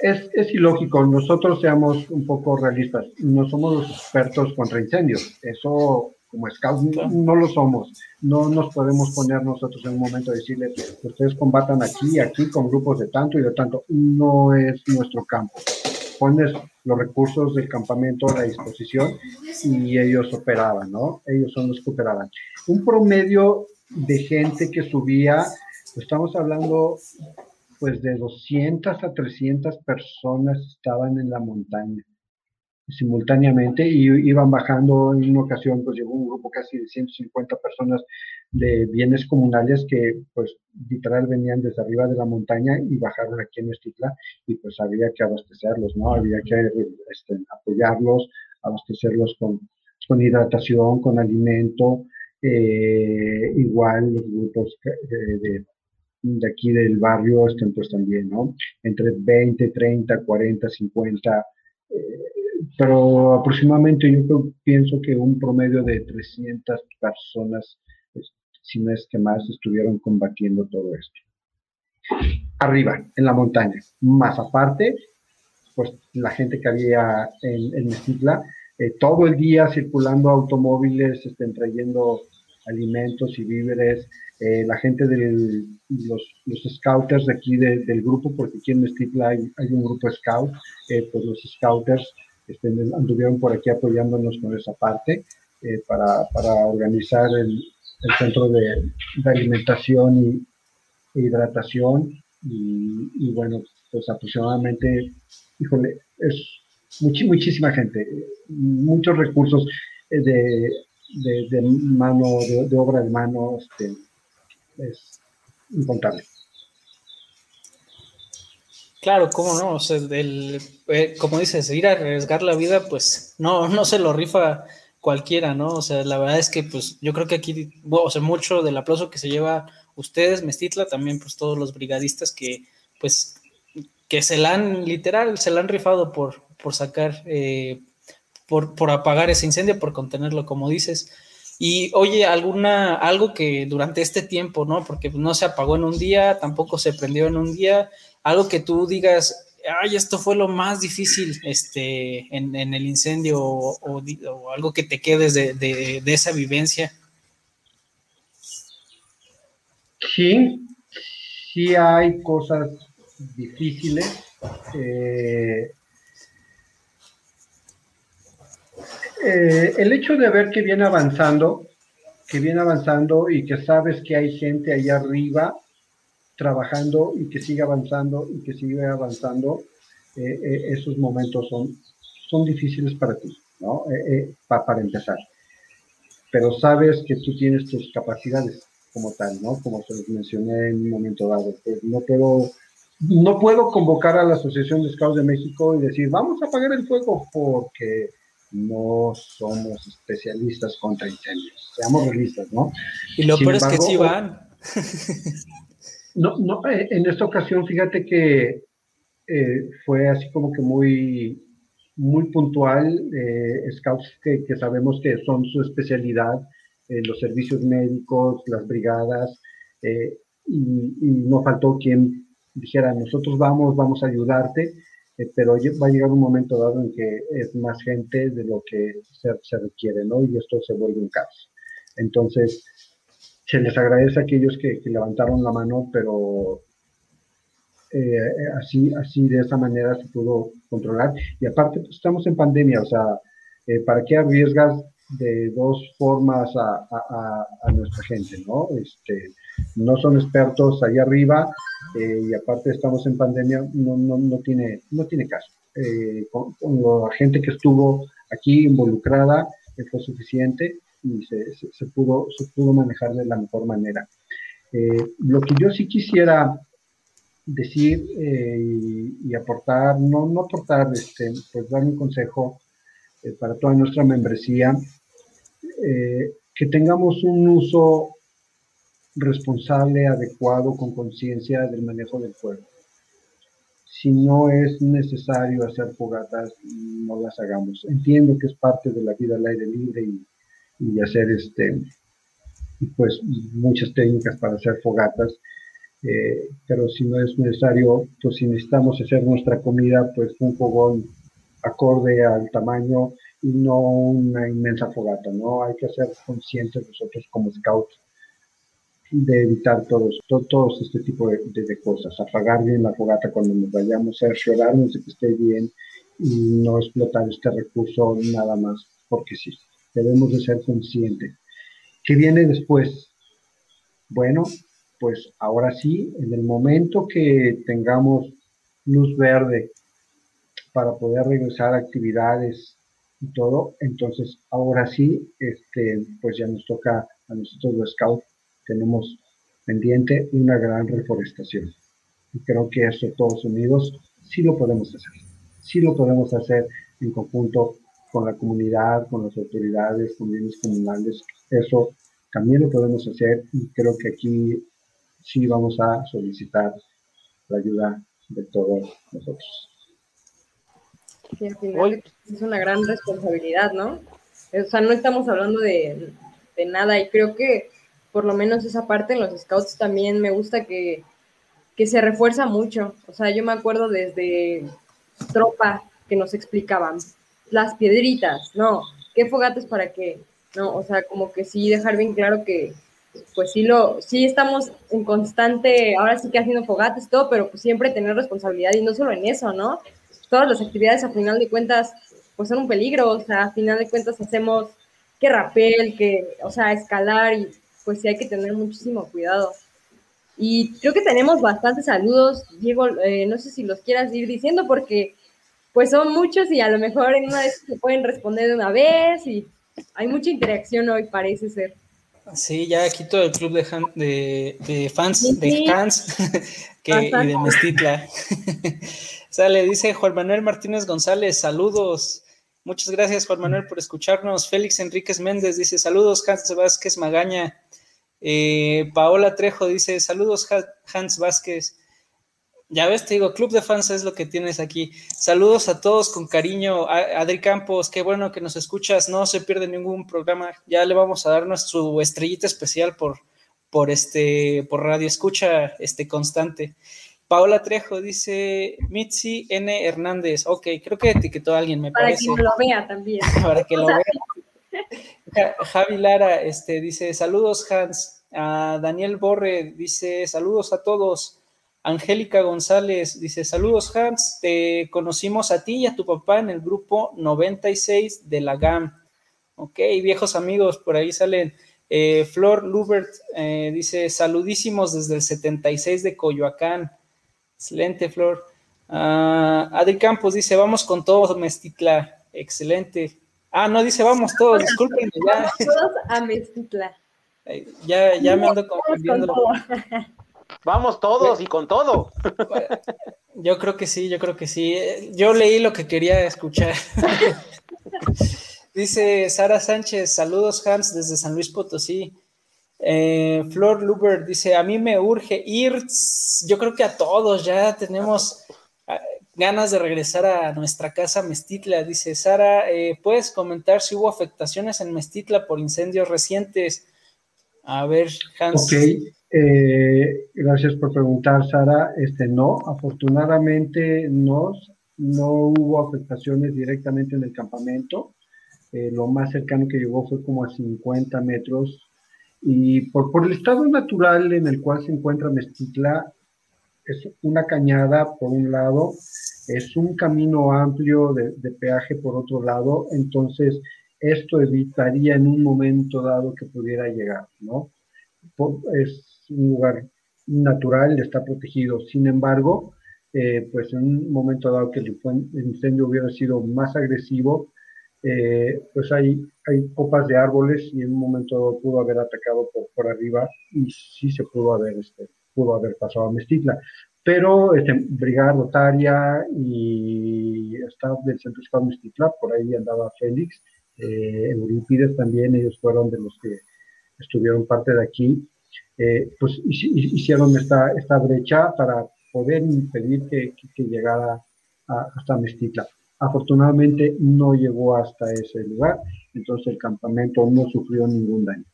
es, es, ilógico, nosotros seamos un poco realistas, no somos los expertos contra incendios, eso como scouts no, lo somos. No nos podemos poner nosotros en un momento a decirles, ustedes combatan aquí, aquí, con grupos de tanto y de tanto. No es nuestro campo. Pones los recursos del campamento a la disposición y ellos operaban, ¿no? Ellos son los que operaban. Un promedio de gente que subía, estamos hablando pues de 200 a 300 personas estaban en la montaña simultáneamente y iban bajando en una ocasión, pues llegó un grupo casi de 150 personas de bienes comunales que pues literal venían desde arriba de la montaña y bajaron aquí en Estitla y pues había que abastecerlos, ¿no? Había que este, apoyarlos, abastecerlos con, con hidratación, con alimento, eh, igual los grupos eh, de, de aquí del barrio estén pues también, ¿no? Entre 20, 30, 40, 50 pero aproximadamente yo pienso que un promedio de 300 personas, si no es que más, estuvieron combatiendo todo esto. Arriba, en la montaña. Más aparte, pues la gente que había en, en Mestitla, eh, todo el día circulando automóviles, estén trayendo alimentos y víveres, eh, la gente de los, los, scouters de aquí del grupo, porque aquí en Mestitla hay, hay un grupo scout, eh, pues los scouters este, anduvieron por aquí apoyándonos con esa parte eh, para, para, organizar el, el centro de, alimentación y hidratación y, bueno, pues aproximadamente, híjole, es muchísima gente, muchos recursos eh, de, de, de mano, de, obra de mano, este, es incontable. Claro, cómo no, o sea, eh, como dices, ir a arriesgar la vida, pues no, no se lo rifa cualquiera, ¿no? O sea, la verdad es que pues yo creo que aquí, o sea, mucho del aplauso que se lleva ustedes, Mestitla, también pues todos los brigadistas que pues que se la han, literal, se la han rifado por, por sacar, eh, por, por apagar ese incendio, por contenerlo, como dices. Y oye, alguna, algo que durante este tiempo, ¿no? Porque no se apagó en un día, tampoco se prendió en un día, algo que tú digas, ay, esto fue lo más difícil este, en, el incendio o, algo que te quedes de, esa vivencia. Sí, sí hay cosas difíciles. Eh, eh, el hecho de ver que viene avanzando, que viene avanzando y que sabes que hay gente allá arriba trabajando y que siga avanzando y que siga avanzando, eh, eh, esos momentos son, son difíciles para ti, ¿no? Eh, para empezar. Pero sabes que tú tienes tus capacidades como tal, ¿no? Como se los mencioné en un momento dado. Pues no puedo, no puedo convocar a la Asociación de Scouts de México y decir, vamos a apagar el fuego porque no somos especialistas contra incendios. Seamos realistas, ¿no? Y lo peor es que sí van. *laughs* No, no, eh, en esta ocasión fíjate que eh, fue así como que muy, muy puntual, eh, scouts que, sabemos que son su especialidad, los servicios médicos, las brigadas, y, no faltó quien dijera, nosotros vamos, vamos a ayudarte, eh, pero va a llegar un momento dado en que es más gente de lo que se, requiere, ¿no? Y esto se vuelve un caos. Entonces, se les agradece a aquellos que, levantaron la mano, pero eh, así, así de esa manera se pudo controlar. Y aparte, pues, estamos en pandemia, o sea, eh, ¿para qué arriesgas de dos formas a, nuestra gente, ¿no? Este, no son expertos ahí arriba eh, y aparte estamos en pandemia, no, no, no tiene, no tiene caso. Eh, con, la gente que estuvo aquí involucrada fue suficiente y se, se, pudo, se pudo manejar de la mejor manera. lo que yo sí quisiera decir y, aportar, no, no aportar, este, pues dar un consejo para toda nuestra membresía, que tengamos un uso responsable, adecuado, con conciencia del manejo del fuego. Si no es necesario hacer fogatas, no las hagamos. Entiendo que es parte de la vida al aire libre y, y hacer este, pues muchas técnicas para hacer fogatas, eh, pero si no es necesario, pues si necesitamos hacer nuestra comida, pues un fogón acorde al tamaño y no una inmensa fogata, ¿no? Hay que ser conscientes nosotros como scouts de evitar todos, todos este tipo de, cosas, apagar bien la fogata cuando nos vayamos, a asegurarnos de que esté bien y no explotar este recurso nada más porque sí. Debemos de ser conscientes. ¿Qué viene después? Bueno, pues ahora sí, en el momento que tengamos luz verde para poder regresar a actividades y todo, entonces ahora sí, este, pues ya nos toca a nosotros los scouts tenemos pendiente una gran reforestación. Y creo que eso todos unidos sí lo podemos hacer. Sí lo podemos hacer en conjunto con la comunidad, con las autoridades, con bienes comunales. Eso también lo podemos hacer y creo que aquí sí vamos a solicitar la ayuda de todos nosotros. Sí, al final es una gran responsabilidad, ¿no? O sea, no estamos hablando de, de nada y creo que por lo menos esa parte en los scouts también me gusta que, se refuerza mucho. O sea, yo me acuerdo desde tropa que nos explicaban las piedritas, no, qué fogates para qué, no, o sea, como que sí dejar bien claro que pues sí lo, sí estamos en constante, ahora sí que haciendo fogates, todo, pero pues siempre tener responsabilidad y no solo en eso, ¿no? Todas las actividades a final de cuentas pues son un peligro, o sea, a final de cuentas hacemos que rapel, que, o sea, escalar y pues sí hay que tener muchísimo cuidado. Y creo que tenemos bastantes saludos, Diego, eh, no sé si los quieras ir diciendo porque pues son muchos y a lo mejor en una vez se pueden responder de una vez y hay mucha interacción hoy, parece ser. Sí, ya aquí todo el club de, de, fans de Hans *laughs* que, y de Mestitla. *laughs* Sale, dice Juan Manuel Martínez González, saludos. Muchas gracias, Juan Manuel, por escucharnos. Félix Enríquez Méndez dice: Saludos, Hans Vázquez Magaña. Eh, Paola Trejo dice: Saludos, Hans Vázquez. Ya ves, te digo, Club de Fans es lo que tienes aquí. Saludos a todos con cariño. Adri Campos, qué bueno que nos escuchas. No se pierde ningún programa. Ya le vamos a dar nuestro estrellita especial por, por este, por radio escucha este constante. Paola Trejo dice Mitzi N. Hernández. Ok, creo que etiquetó a alguien, me Para parece. *laughs* Para que lo vea también. Para que lo vea. Javi Lara este, dice: Saludos, Hans. Daniel Borre dice: Saludos a todos. Angélica González dice: Saludos, Hans. Te conocimos a ti y a tu papá en el grupo 96 de la GAM. Ok, viejos amigos, por ahí salen. Eh, Flor Lubert eh, dice: Saludísimos desde el 76 de Coyoacán. Excelente, Flor. Uh, Adri Campos dice, vamos con todo, Mestitla. Excelente. Ah, no, dice, vamos todos, disculpen. Vamos todos a Mestitla. Ya, ya me ando confundiendo. *laughs* Vamos todos y con todo. Yo creo que sí, yo creo que sí. Yo leí lo que quería escuchar. Dice Sara Sánchez, saludos Hans desde San Luis Potosí. Eh, Flor Luber dice, a mí me urge ir, yo creo que a todos ya tenemos ah, ganas de regresar a nuestra casa Mestitla. Dice Sara, eh, ¿puedes comentar si hubo afectaciones en Mestitla por incendios recientes? A ver, Hans. Ok, Eh, gracias por preguntar, Sara. Este, no, afortunadamente no, no hubo afectaciones directamente en el campamento. Eh, lo más cercano que llegó fue como a 50 metros. Y por, por el estado natural en el cual se encuentra Mestitla, es una cañada por un lado, es un camino amplio de, de peaje por otro lado, entonces esto evitaría en un momento dado que pudiera llegar, ¿no? Es un lugar natural, está protegido. Sin embargo, eh, pues en un momento dado que el incendio hubiera sido más agresivo, eh, pues hay, hay copas de árboles y en un momento dado pudo haber atacado por, por arriba y sí se pudo haber, este, pudo haber pasado a Mestitla. Pero este, Brigada Rotaria y staff del Centro Escolar Mestitla, por ahí andaba Félix, eh, Eurípides también, ellos fueron de los que estuvieron parte de aquí, eh, pues hicieron esta, esta brecha para poder impedir que, que, llegara hasta Mestitla. Afortunadamente no llegó hasta ese lugar, entonces el campamento no sufrió ningún daño.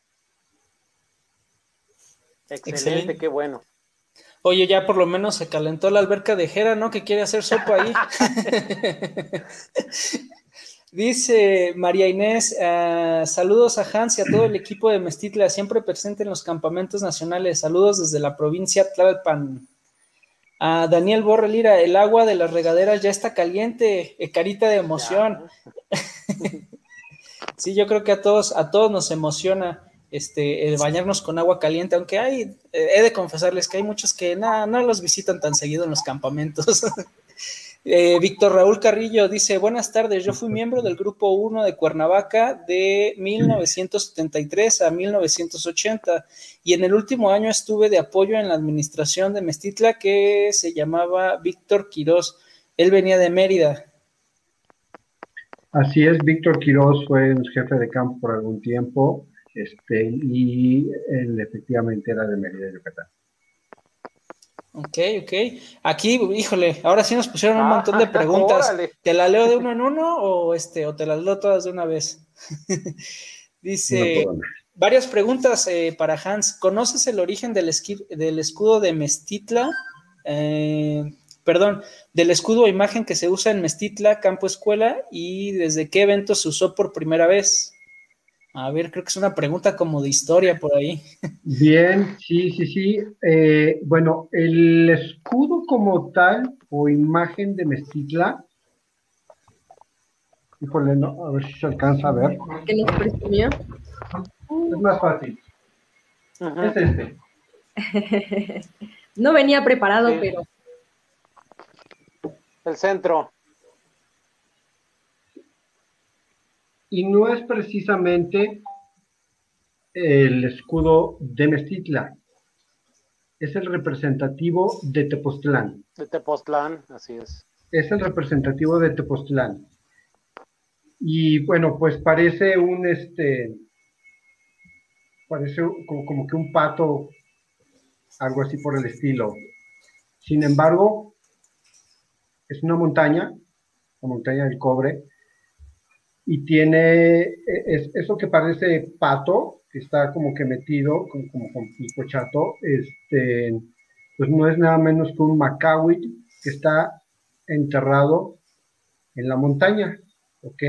Excelente, qué bueno. Oye, ya por lo menos se calentó la alberca de Jera, ¿no? Que quiere hacer sopa ahí. *laughs* Dice María Inés, uh, saludos a Hans y a todo el equipo de Mestitla, siempre presente en los campamentos nacionales. Saludos desde la provincia Tlalpan. A Daniel Borre Lira, el agua de las regaderas ya está caliente, eh, carita de emoción. *laughs* sí, yo creo que a todos, a todos nos emociona este, el bañarnos con agua caliente, aunque hay, eh, he de confesarles que hay muchos que nada, no los visitan tan seguido en los campamentos. *laughs* Eh, Víctor Raúl Carrillo dice, buenas tardes, yo fui miembro del Grupo 1 de Cuernavaca de 1973 a 1980 y en el último año estuve de apoyo en la administración de Mestitla que se llamaba Víctor Quirós. Él venía de Mérida. Así es, Víctor Quirós fue jefe de campo por algún tiempo este, y él efectivamente era de Mérida, Yucatán. Ok, ok. Aquí, híjole, ahora sí nos pusieron un montón de *laughs* preguntas. ¿Te la leo de uno en uno o este, o te las leo todas de una vez? *laughs* Dice varias preguntas eh, para Hans. ¿Conoces el origen del, del escudo de Mestitla? Eh, perdón, del escudo o imagen que se usa en Mestitla, Campo Escuela, y desde qué evento se usó por primera vez. A ver, creo que es una pregunta como de historia por ahí. *laughs* Bien, sí, sí, sí. Eh, bueno, el escudo como tal o imagen de Mestitla, híjole, no, a ver si se alcanza a ver. ¿Qué nos presumió? Es más fácil. Es este. *laughs* no venía preparado, pero. El centro. Y no es precisamente el escudo de Mestitla, es el representativo de Tepoztlán. De Tepoztlán, así es. Es el representativo de Tepoztlán. Y bueno, pues parece un este parece como, como que un pato, algo así por el estilo. Sin embargo, es una montaña, la montaña del cobre, y tiene es, eso que parece pato, que está como que metido, como, como con pico chato, este, pues no es nada menos que un macahuit que está enterrado en la montaña, ¿ok?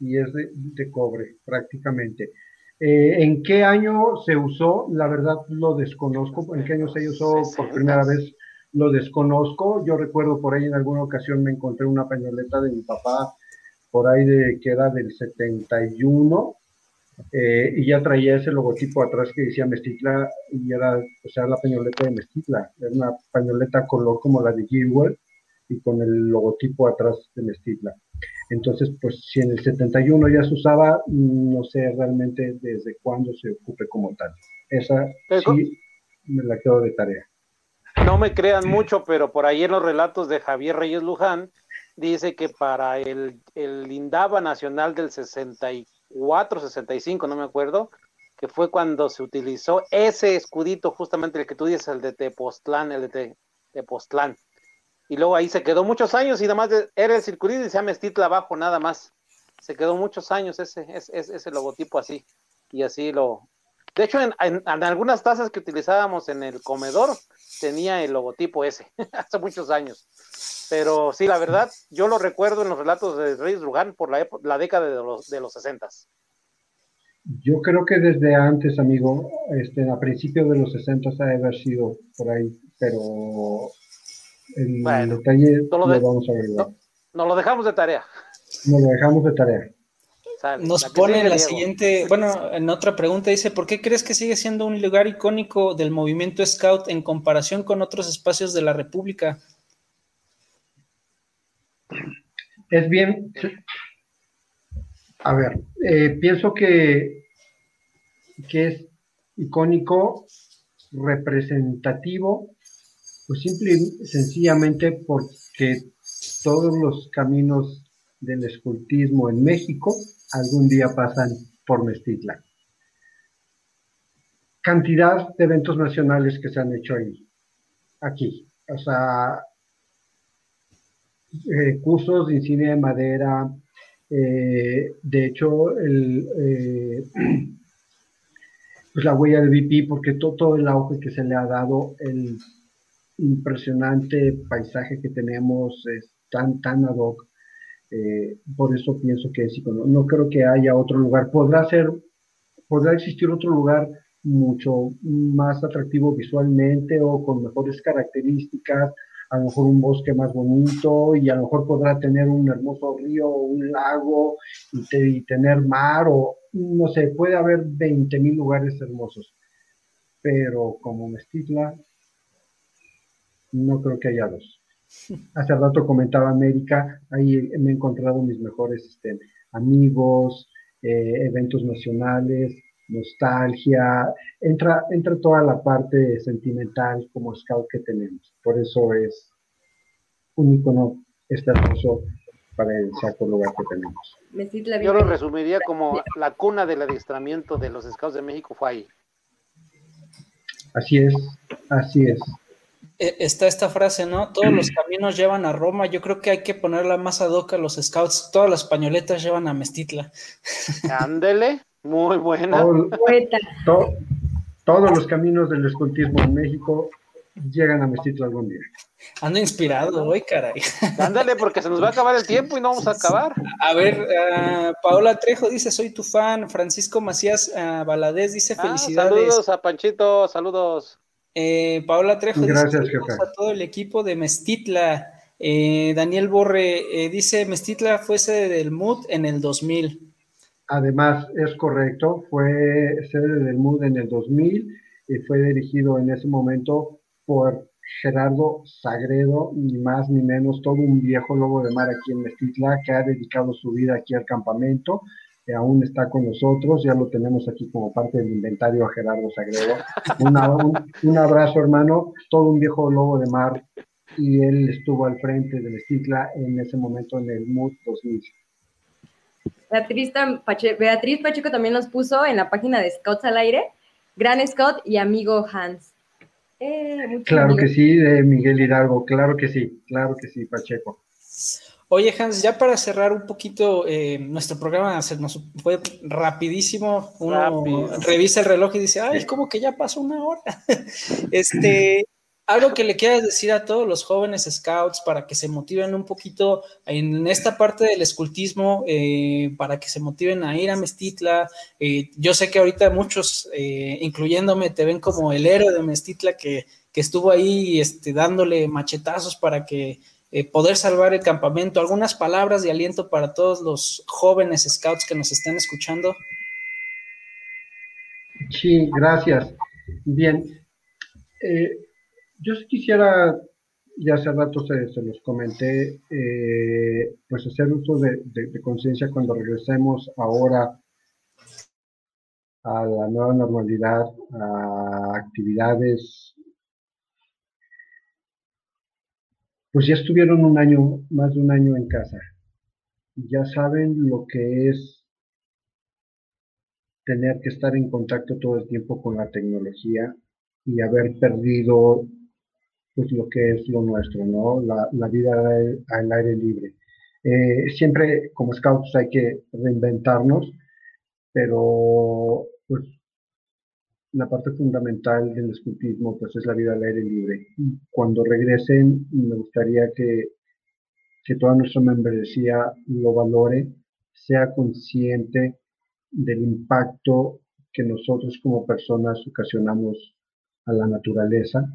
Y es de, cobre prácticamente. Eh, ¿En qué año se usó? La verdad lo desconozco. ¿En qué año se usó por primera vez? Lo desconozco. Yo recuerdo por ahí en alguna ocasión me encontré una pañoleta de mi papá por ahí de que era del 71, eh, y ya traía ese logotipo atrás que decía Mestitla, y era, o sea, la pañoleta de Mestitla, era una pañoleta color como la de Gilwell, y con el logotipo atrás de Mestitla. Entonces, pues si en el 71 ya se usaba, no sé realmente desde cuándo se ocupe como tal. Esa sí me la quedo de tarea. No me crean mucho, pero por ahí en los relatos de Javier Reyes Luján, dice que para el, el Indaba Nacional del 64, 65, no me acuerdo, que fue cuando se utilizó ese escudito, justamente el que tú dices, el de Tepoztlán, el de Tepoztlán. Y luego ahí se quedó muchos años y nada más era el circulito y se llama Estitla abajo, nada más. Se quedó muchos años ese, ese, ese logotipo así. Y así lo, De hecho, en, algunas tazas que utilizábamos en el comedor tenía el logotipo ese, *laughs* hace muchos años. Pero sí, la verdad, yo lo recuerdo en los relatos de Reyes Lugán por la, la década de los, de los 60. Yo creo que desde antes, amigo, este, a principios de los 60 ha de haber sido por ahí, pero el detalle lo, vamos a ver. No, nos lo dejamos de tarea. Nos lo dejamos de tarea. Nos pone la siguiente, bueno, en otra pregunta dice, ¿por qué crees que sigue siendo un lugar icónico del movimiento Scout en comparación con otros espacios de la República? Es bien, a ver, eh, pienso que, que es icónico, representativo, pues simple y sencillamente porque todos los caminos del escultismo en México algún día pasan por Mestitla. Cantidad de eventos nacionales que se han hecho ahí, aquí. O sea, eh, cursos de cine de madera. De hecho, el, eh, *clears throat* pues la huella de VP, porque todo, el auge que se le ha dado, el impresionante paisaje que tenemos es tan, tan ad hoc eh, por eso pienso que es icono. No creo que haya otro lugar. Podrá ser, podrá existir otro lugar mucho más atractivo visualmente o con mejores características, a lo mejor un bosque más bonito y a lo mejor podrá tener un hermoso río o un lago y, tener mar o no sé, puede haber 20 mil lugares hermosos, pero como Mestitla, no creo que haya dos. *laughs* Hace rato comentaba América, ahí me he encontrado mis mejores este, amigos, eh, eventos nacionales, nostalgia, entra, entra toda la parte sentimental como scout que tenemos. Por eso es un icono este hermoso para el saco lugar que tenemos. Yo lo resumiría como la cuna del adiestramiento de los scouts de México fue ahí. Así es, así es. E, está esta frase, ¿no? Todos los *clears throat* caminos llevan a Roma. Yo creo que hay que ponerla más a doca a los scouts. Todas las pañoletas llevan a Mestitla. *laughs* Ándele, muy buena. todos los caminos del escultismo en México llegan a Mestitla algún día. Ando inspirado hoy, caray. Ándale, porque se nos va a acabar el tiempo y no vamos a acabar. A ver, uh, Paola Trejo dice, soy tu fan. Francisco Macías uh, Valadez dice, ah, felicidades. saludos a Panchito, saludos. Eh, Paola Trejo Gracias, dice a todo el equipo de Mestitla. Eh, Daniel Borre eh, dice Mestitla fue sede del MUD en el 2000. Además, es correcto, fue sede del MUD en el 2000 y fue dirigido en ese momento por Gerardo Sagredo, ni más ni menos, todo un viejo lobo de mar aquí en Mestitla que ha dedicado su vida aquí al campamento que aún está con nosotros, ya lo tenemos aquí como parte del inventario a Gerardo Sagredo. un, abrazo, hermano, todo un viejo lobo de mar, y él estuvo al frente de Esticla en ese momento en el MUD 2000. Beatriz, Beatriz Pacheco también nos puso en la página de Scouts al Aire, Gran Scout y amigo Hans. Eh, claro que sí, de Miguel Hidalgo, claro que sí, claro que sí, Pacheco. Oye, Hans, ya para cerrar un poquito eh, nuestro programa, se nos fue rapidísimo. Uno revisa el reloj y dice, ay, como que ya pasó una hora. *laughs* este, algo que le quieras decir a todos los jóvenes scouts para que se motiven un poquito en esta parte del escultismo, eh, para que se motiven a ir a Mestitla. Eh, yo sé que ahorita muchos, incluyéndome, te ven como el héroe de Mestitla que, que estuvo ahí este, dándole machetazos para que eh, poder salvar el campamento. ¿Algunas palabras de aliento para todos los jóvenes scouts que nos están escuchando? Sí, gracias. Bien, eh, yo quisiera, ya hace rato se, los comenté, eh, pues hacer uso de conciencia cuando regresemos ahora a la nueva normalidad, a actividades pues ya estuvieron un año, más de un año en casa. Ya saben lo que es tener que estar en contacto todo el tiempo con la tecnología y haber perdido pues lo que es lo nuestro, ¿no? La, vida al, aire libre. Eh, siempre como scouts hay que reinventarnos, pero pues la parte fundamental del escultismo pues es la vida al aire libre. Cuando regresen, me gustaría que, que toda nuestra membresía lo valore, sea consciente del impacto que nosotros como personas ocasionamos a la naturaleza,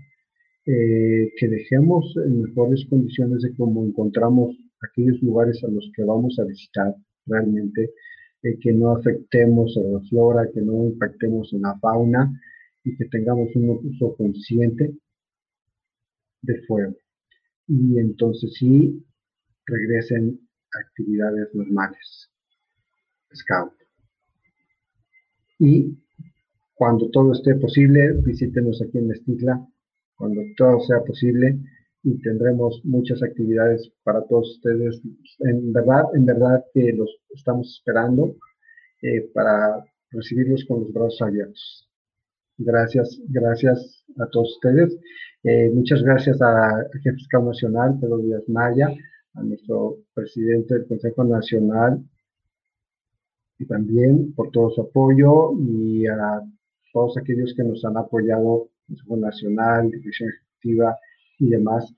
eh, que dejemos en mejores condiciones de cómo encontramos aquellos lugares a los que vamos a visitar realmente, eh, que no afectemos a la flora, que no impactemos en la fauna y que tengamos un uso consciente de fuego. Y entonces sí regresen actividades normales. Scout. Y cuando todo esté posible, visítenos aquí en Mestitla, cuando todo sea posible y tendremos muchas actividades para todos ustedes. En verdad, en verdad que los estamos esperando eh, para recibirlos con los brazos abiertos. Gracias, gracias a todos ustedes. Eh, muchas gracias al jefe fiscal nacional, Pedro Díaz Maya, a nuestro presidente del Consejo Nacional, y también por todo su apoyo y a todos aquellos que nos han apoyado, Consejo Nacional, Dirección Ejecutiva y demás.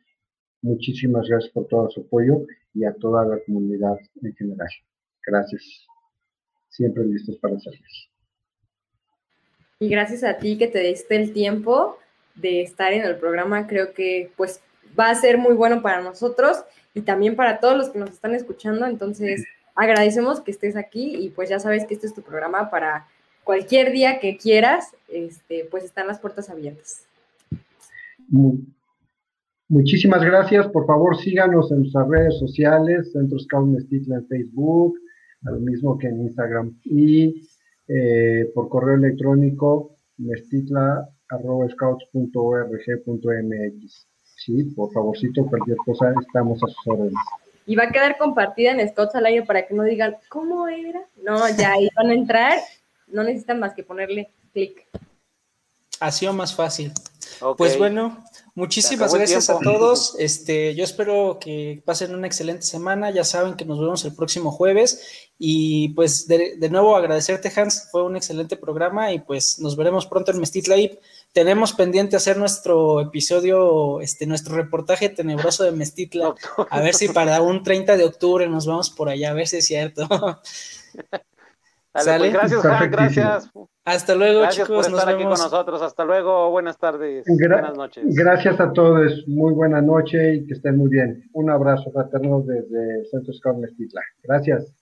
Muchísimas gracias por todo su apoyo y a toda la comunidad en general. Gracias. Siempre listos para servir. Y gracias a ti que te diste el tiempo de estar en el programa. Creo que pues va a ser muy bueno para nosotros y también para todos los que nos están escuchando. Entonces, agradecemos que estés aquí y pues ya sabes que este es tu programa para cualquier día que quieras, este, pues están las puertas abiertas. Muchísimas gracias. Por favor, síganos en nuestras redes sociales, Centro Scout Mestitla en Facebook, lo mismo que en Instagram. Y eh, por correo electrónico, mestitla.scouts.org.mx. Sí, por favorcito, cualquier cosa, estamos a sus órdenes y va a quedar compartida en Scouts al aire para que no digan, ¿cómo era? No, ya ahí van a entrar, no necesitan más que ponerle clic. Ha sido más fácil. Pues bueno, muchísimas gracias a todos. Este, yo espero que pasen una excelente semana. Ya saben que nos vemos el próximo jueves. Y pues de, nuevo agradecerte, Hans. Fue un excelente programa y pues nos veremos pronto en Mestitla tenemos pendiente hacer nuestro episodio, este, nuestro reportaje tenebroso de Mestitla. A ver si para un 30 de octubre nos vamos por allá, a ver si es cierto. *laughs* Pues, gracias, Juan, gracias. Hasta luego, gracias por estar aquí con nosotros. Hasta luego, buenas tardes, buenas noches. Gracias a todos, muy buena noche y que estén muy bien. Un abrazo fraterno desde Centro Scout Mestitla. Gracias.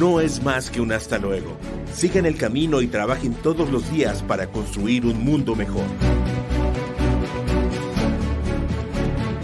no es más que un hasta luego. Sigan el camino y trabajen todos los días para construir un mundo mejor.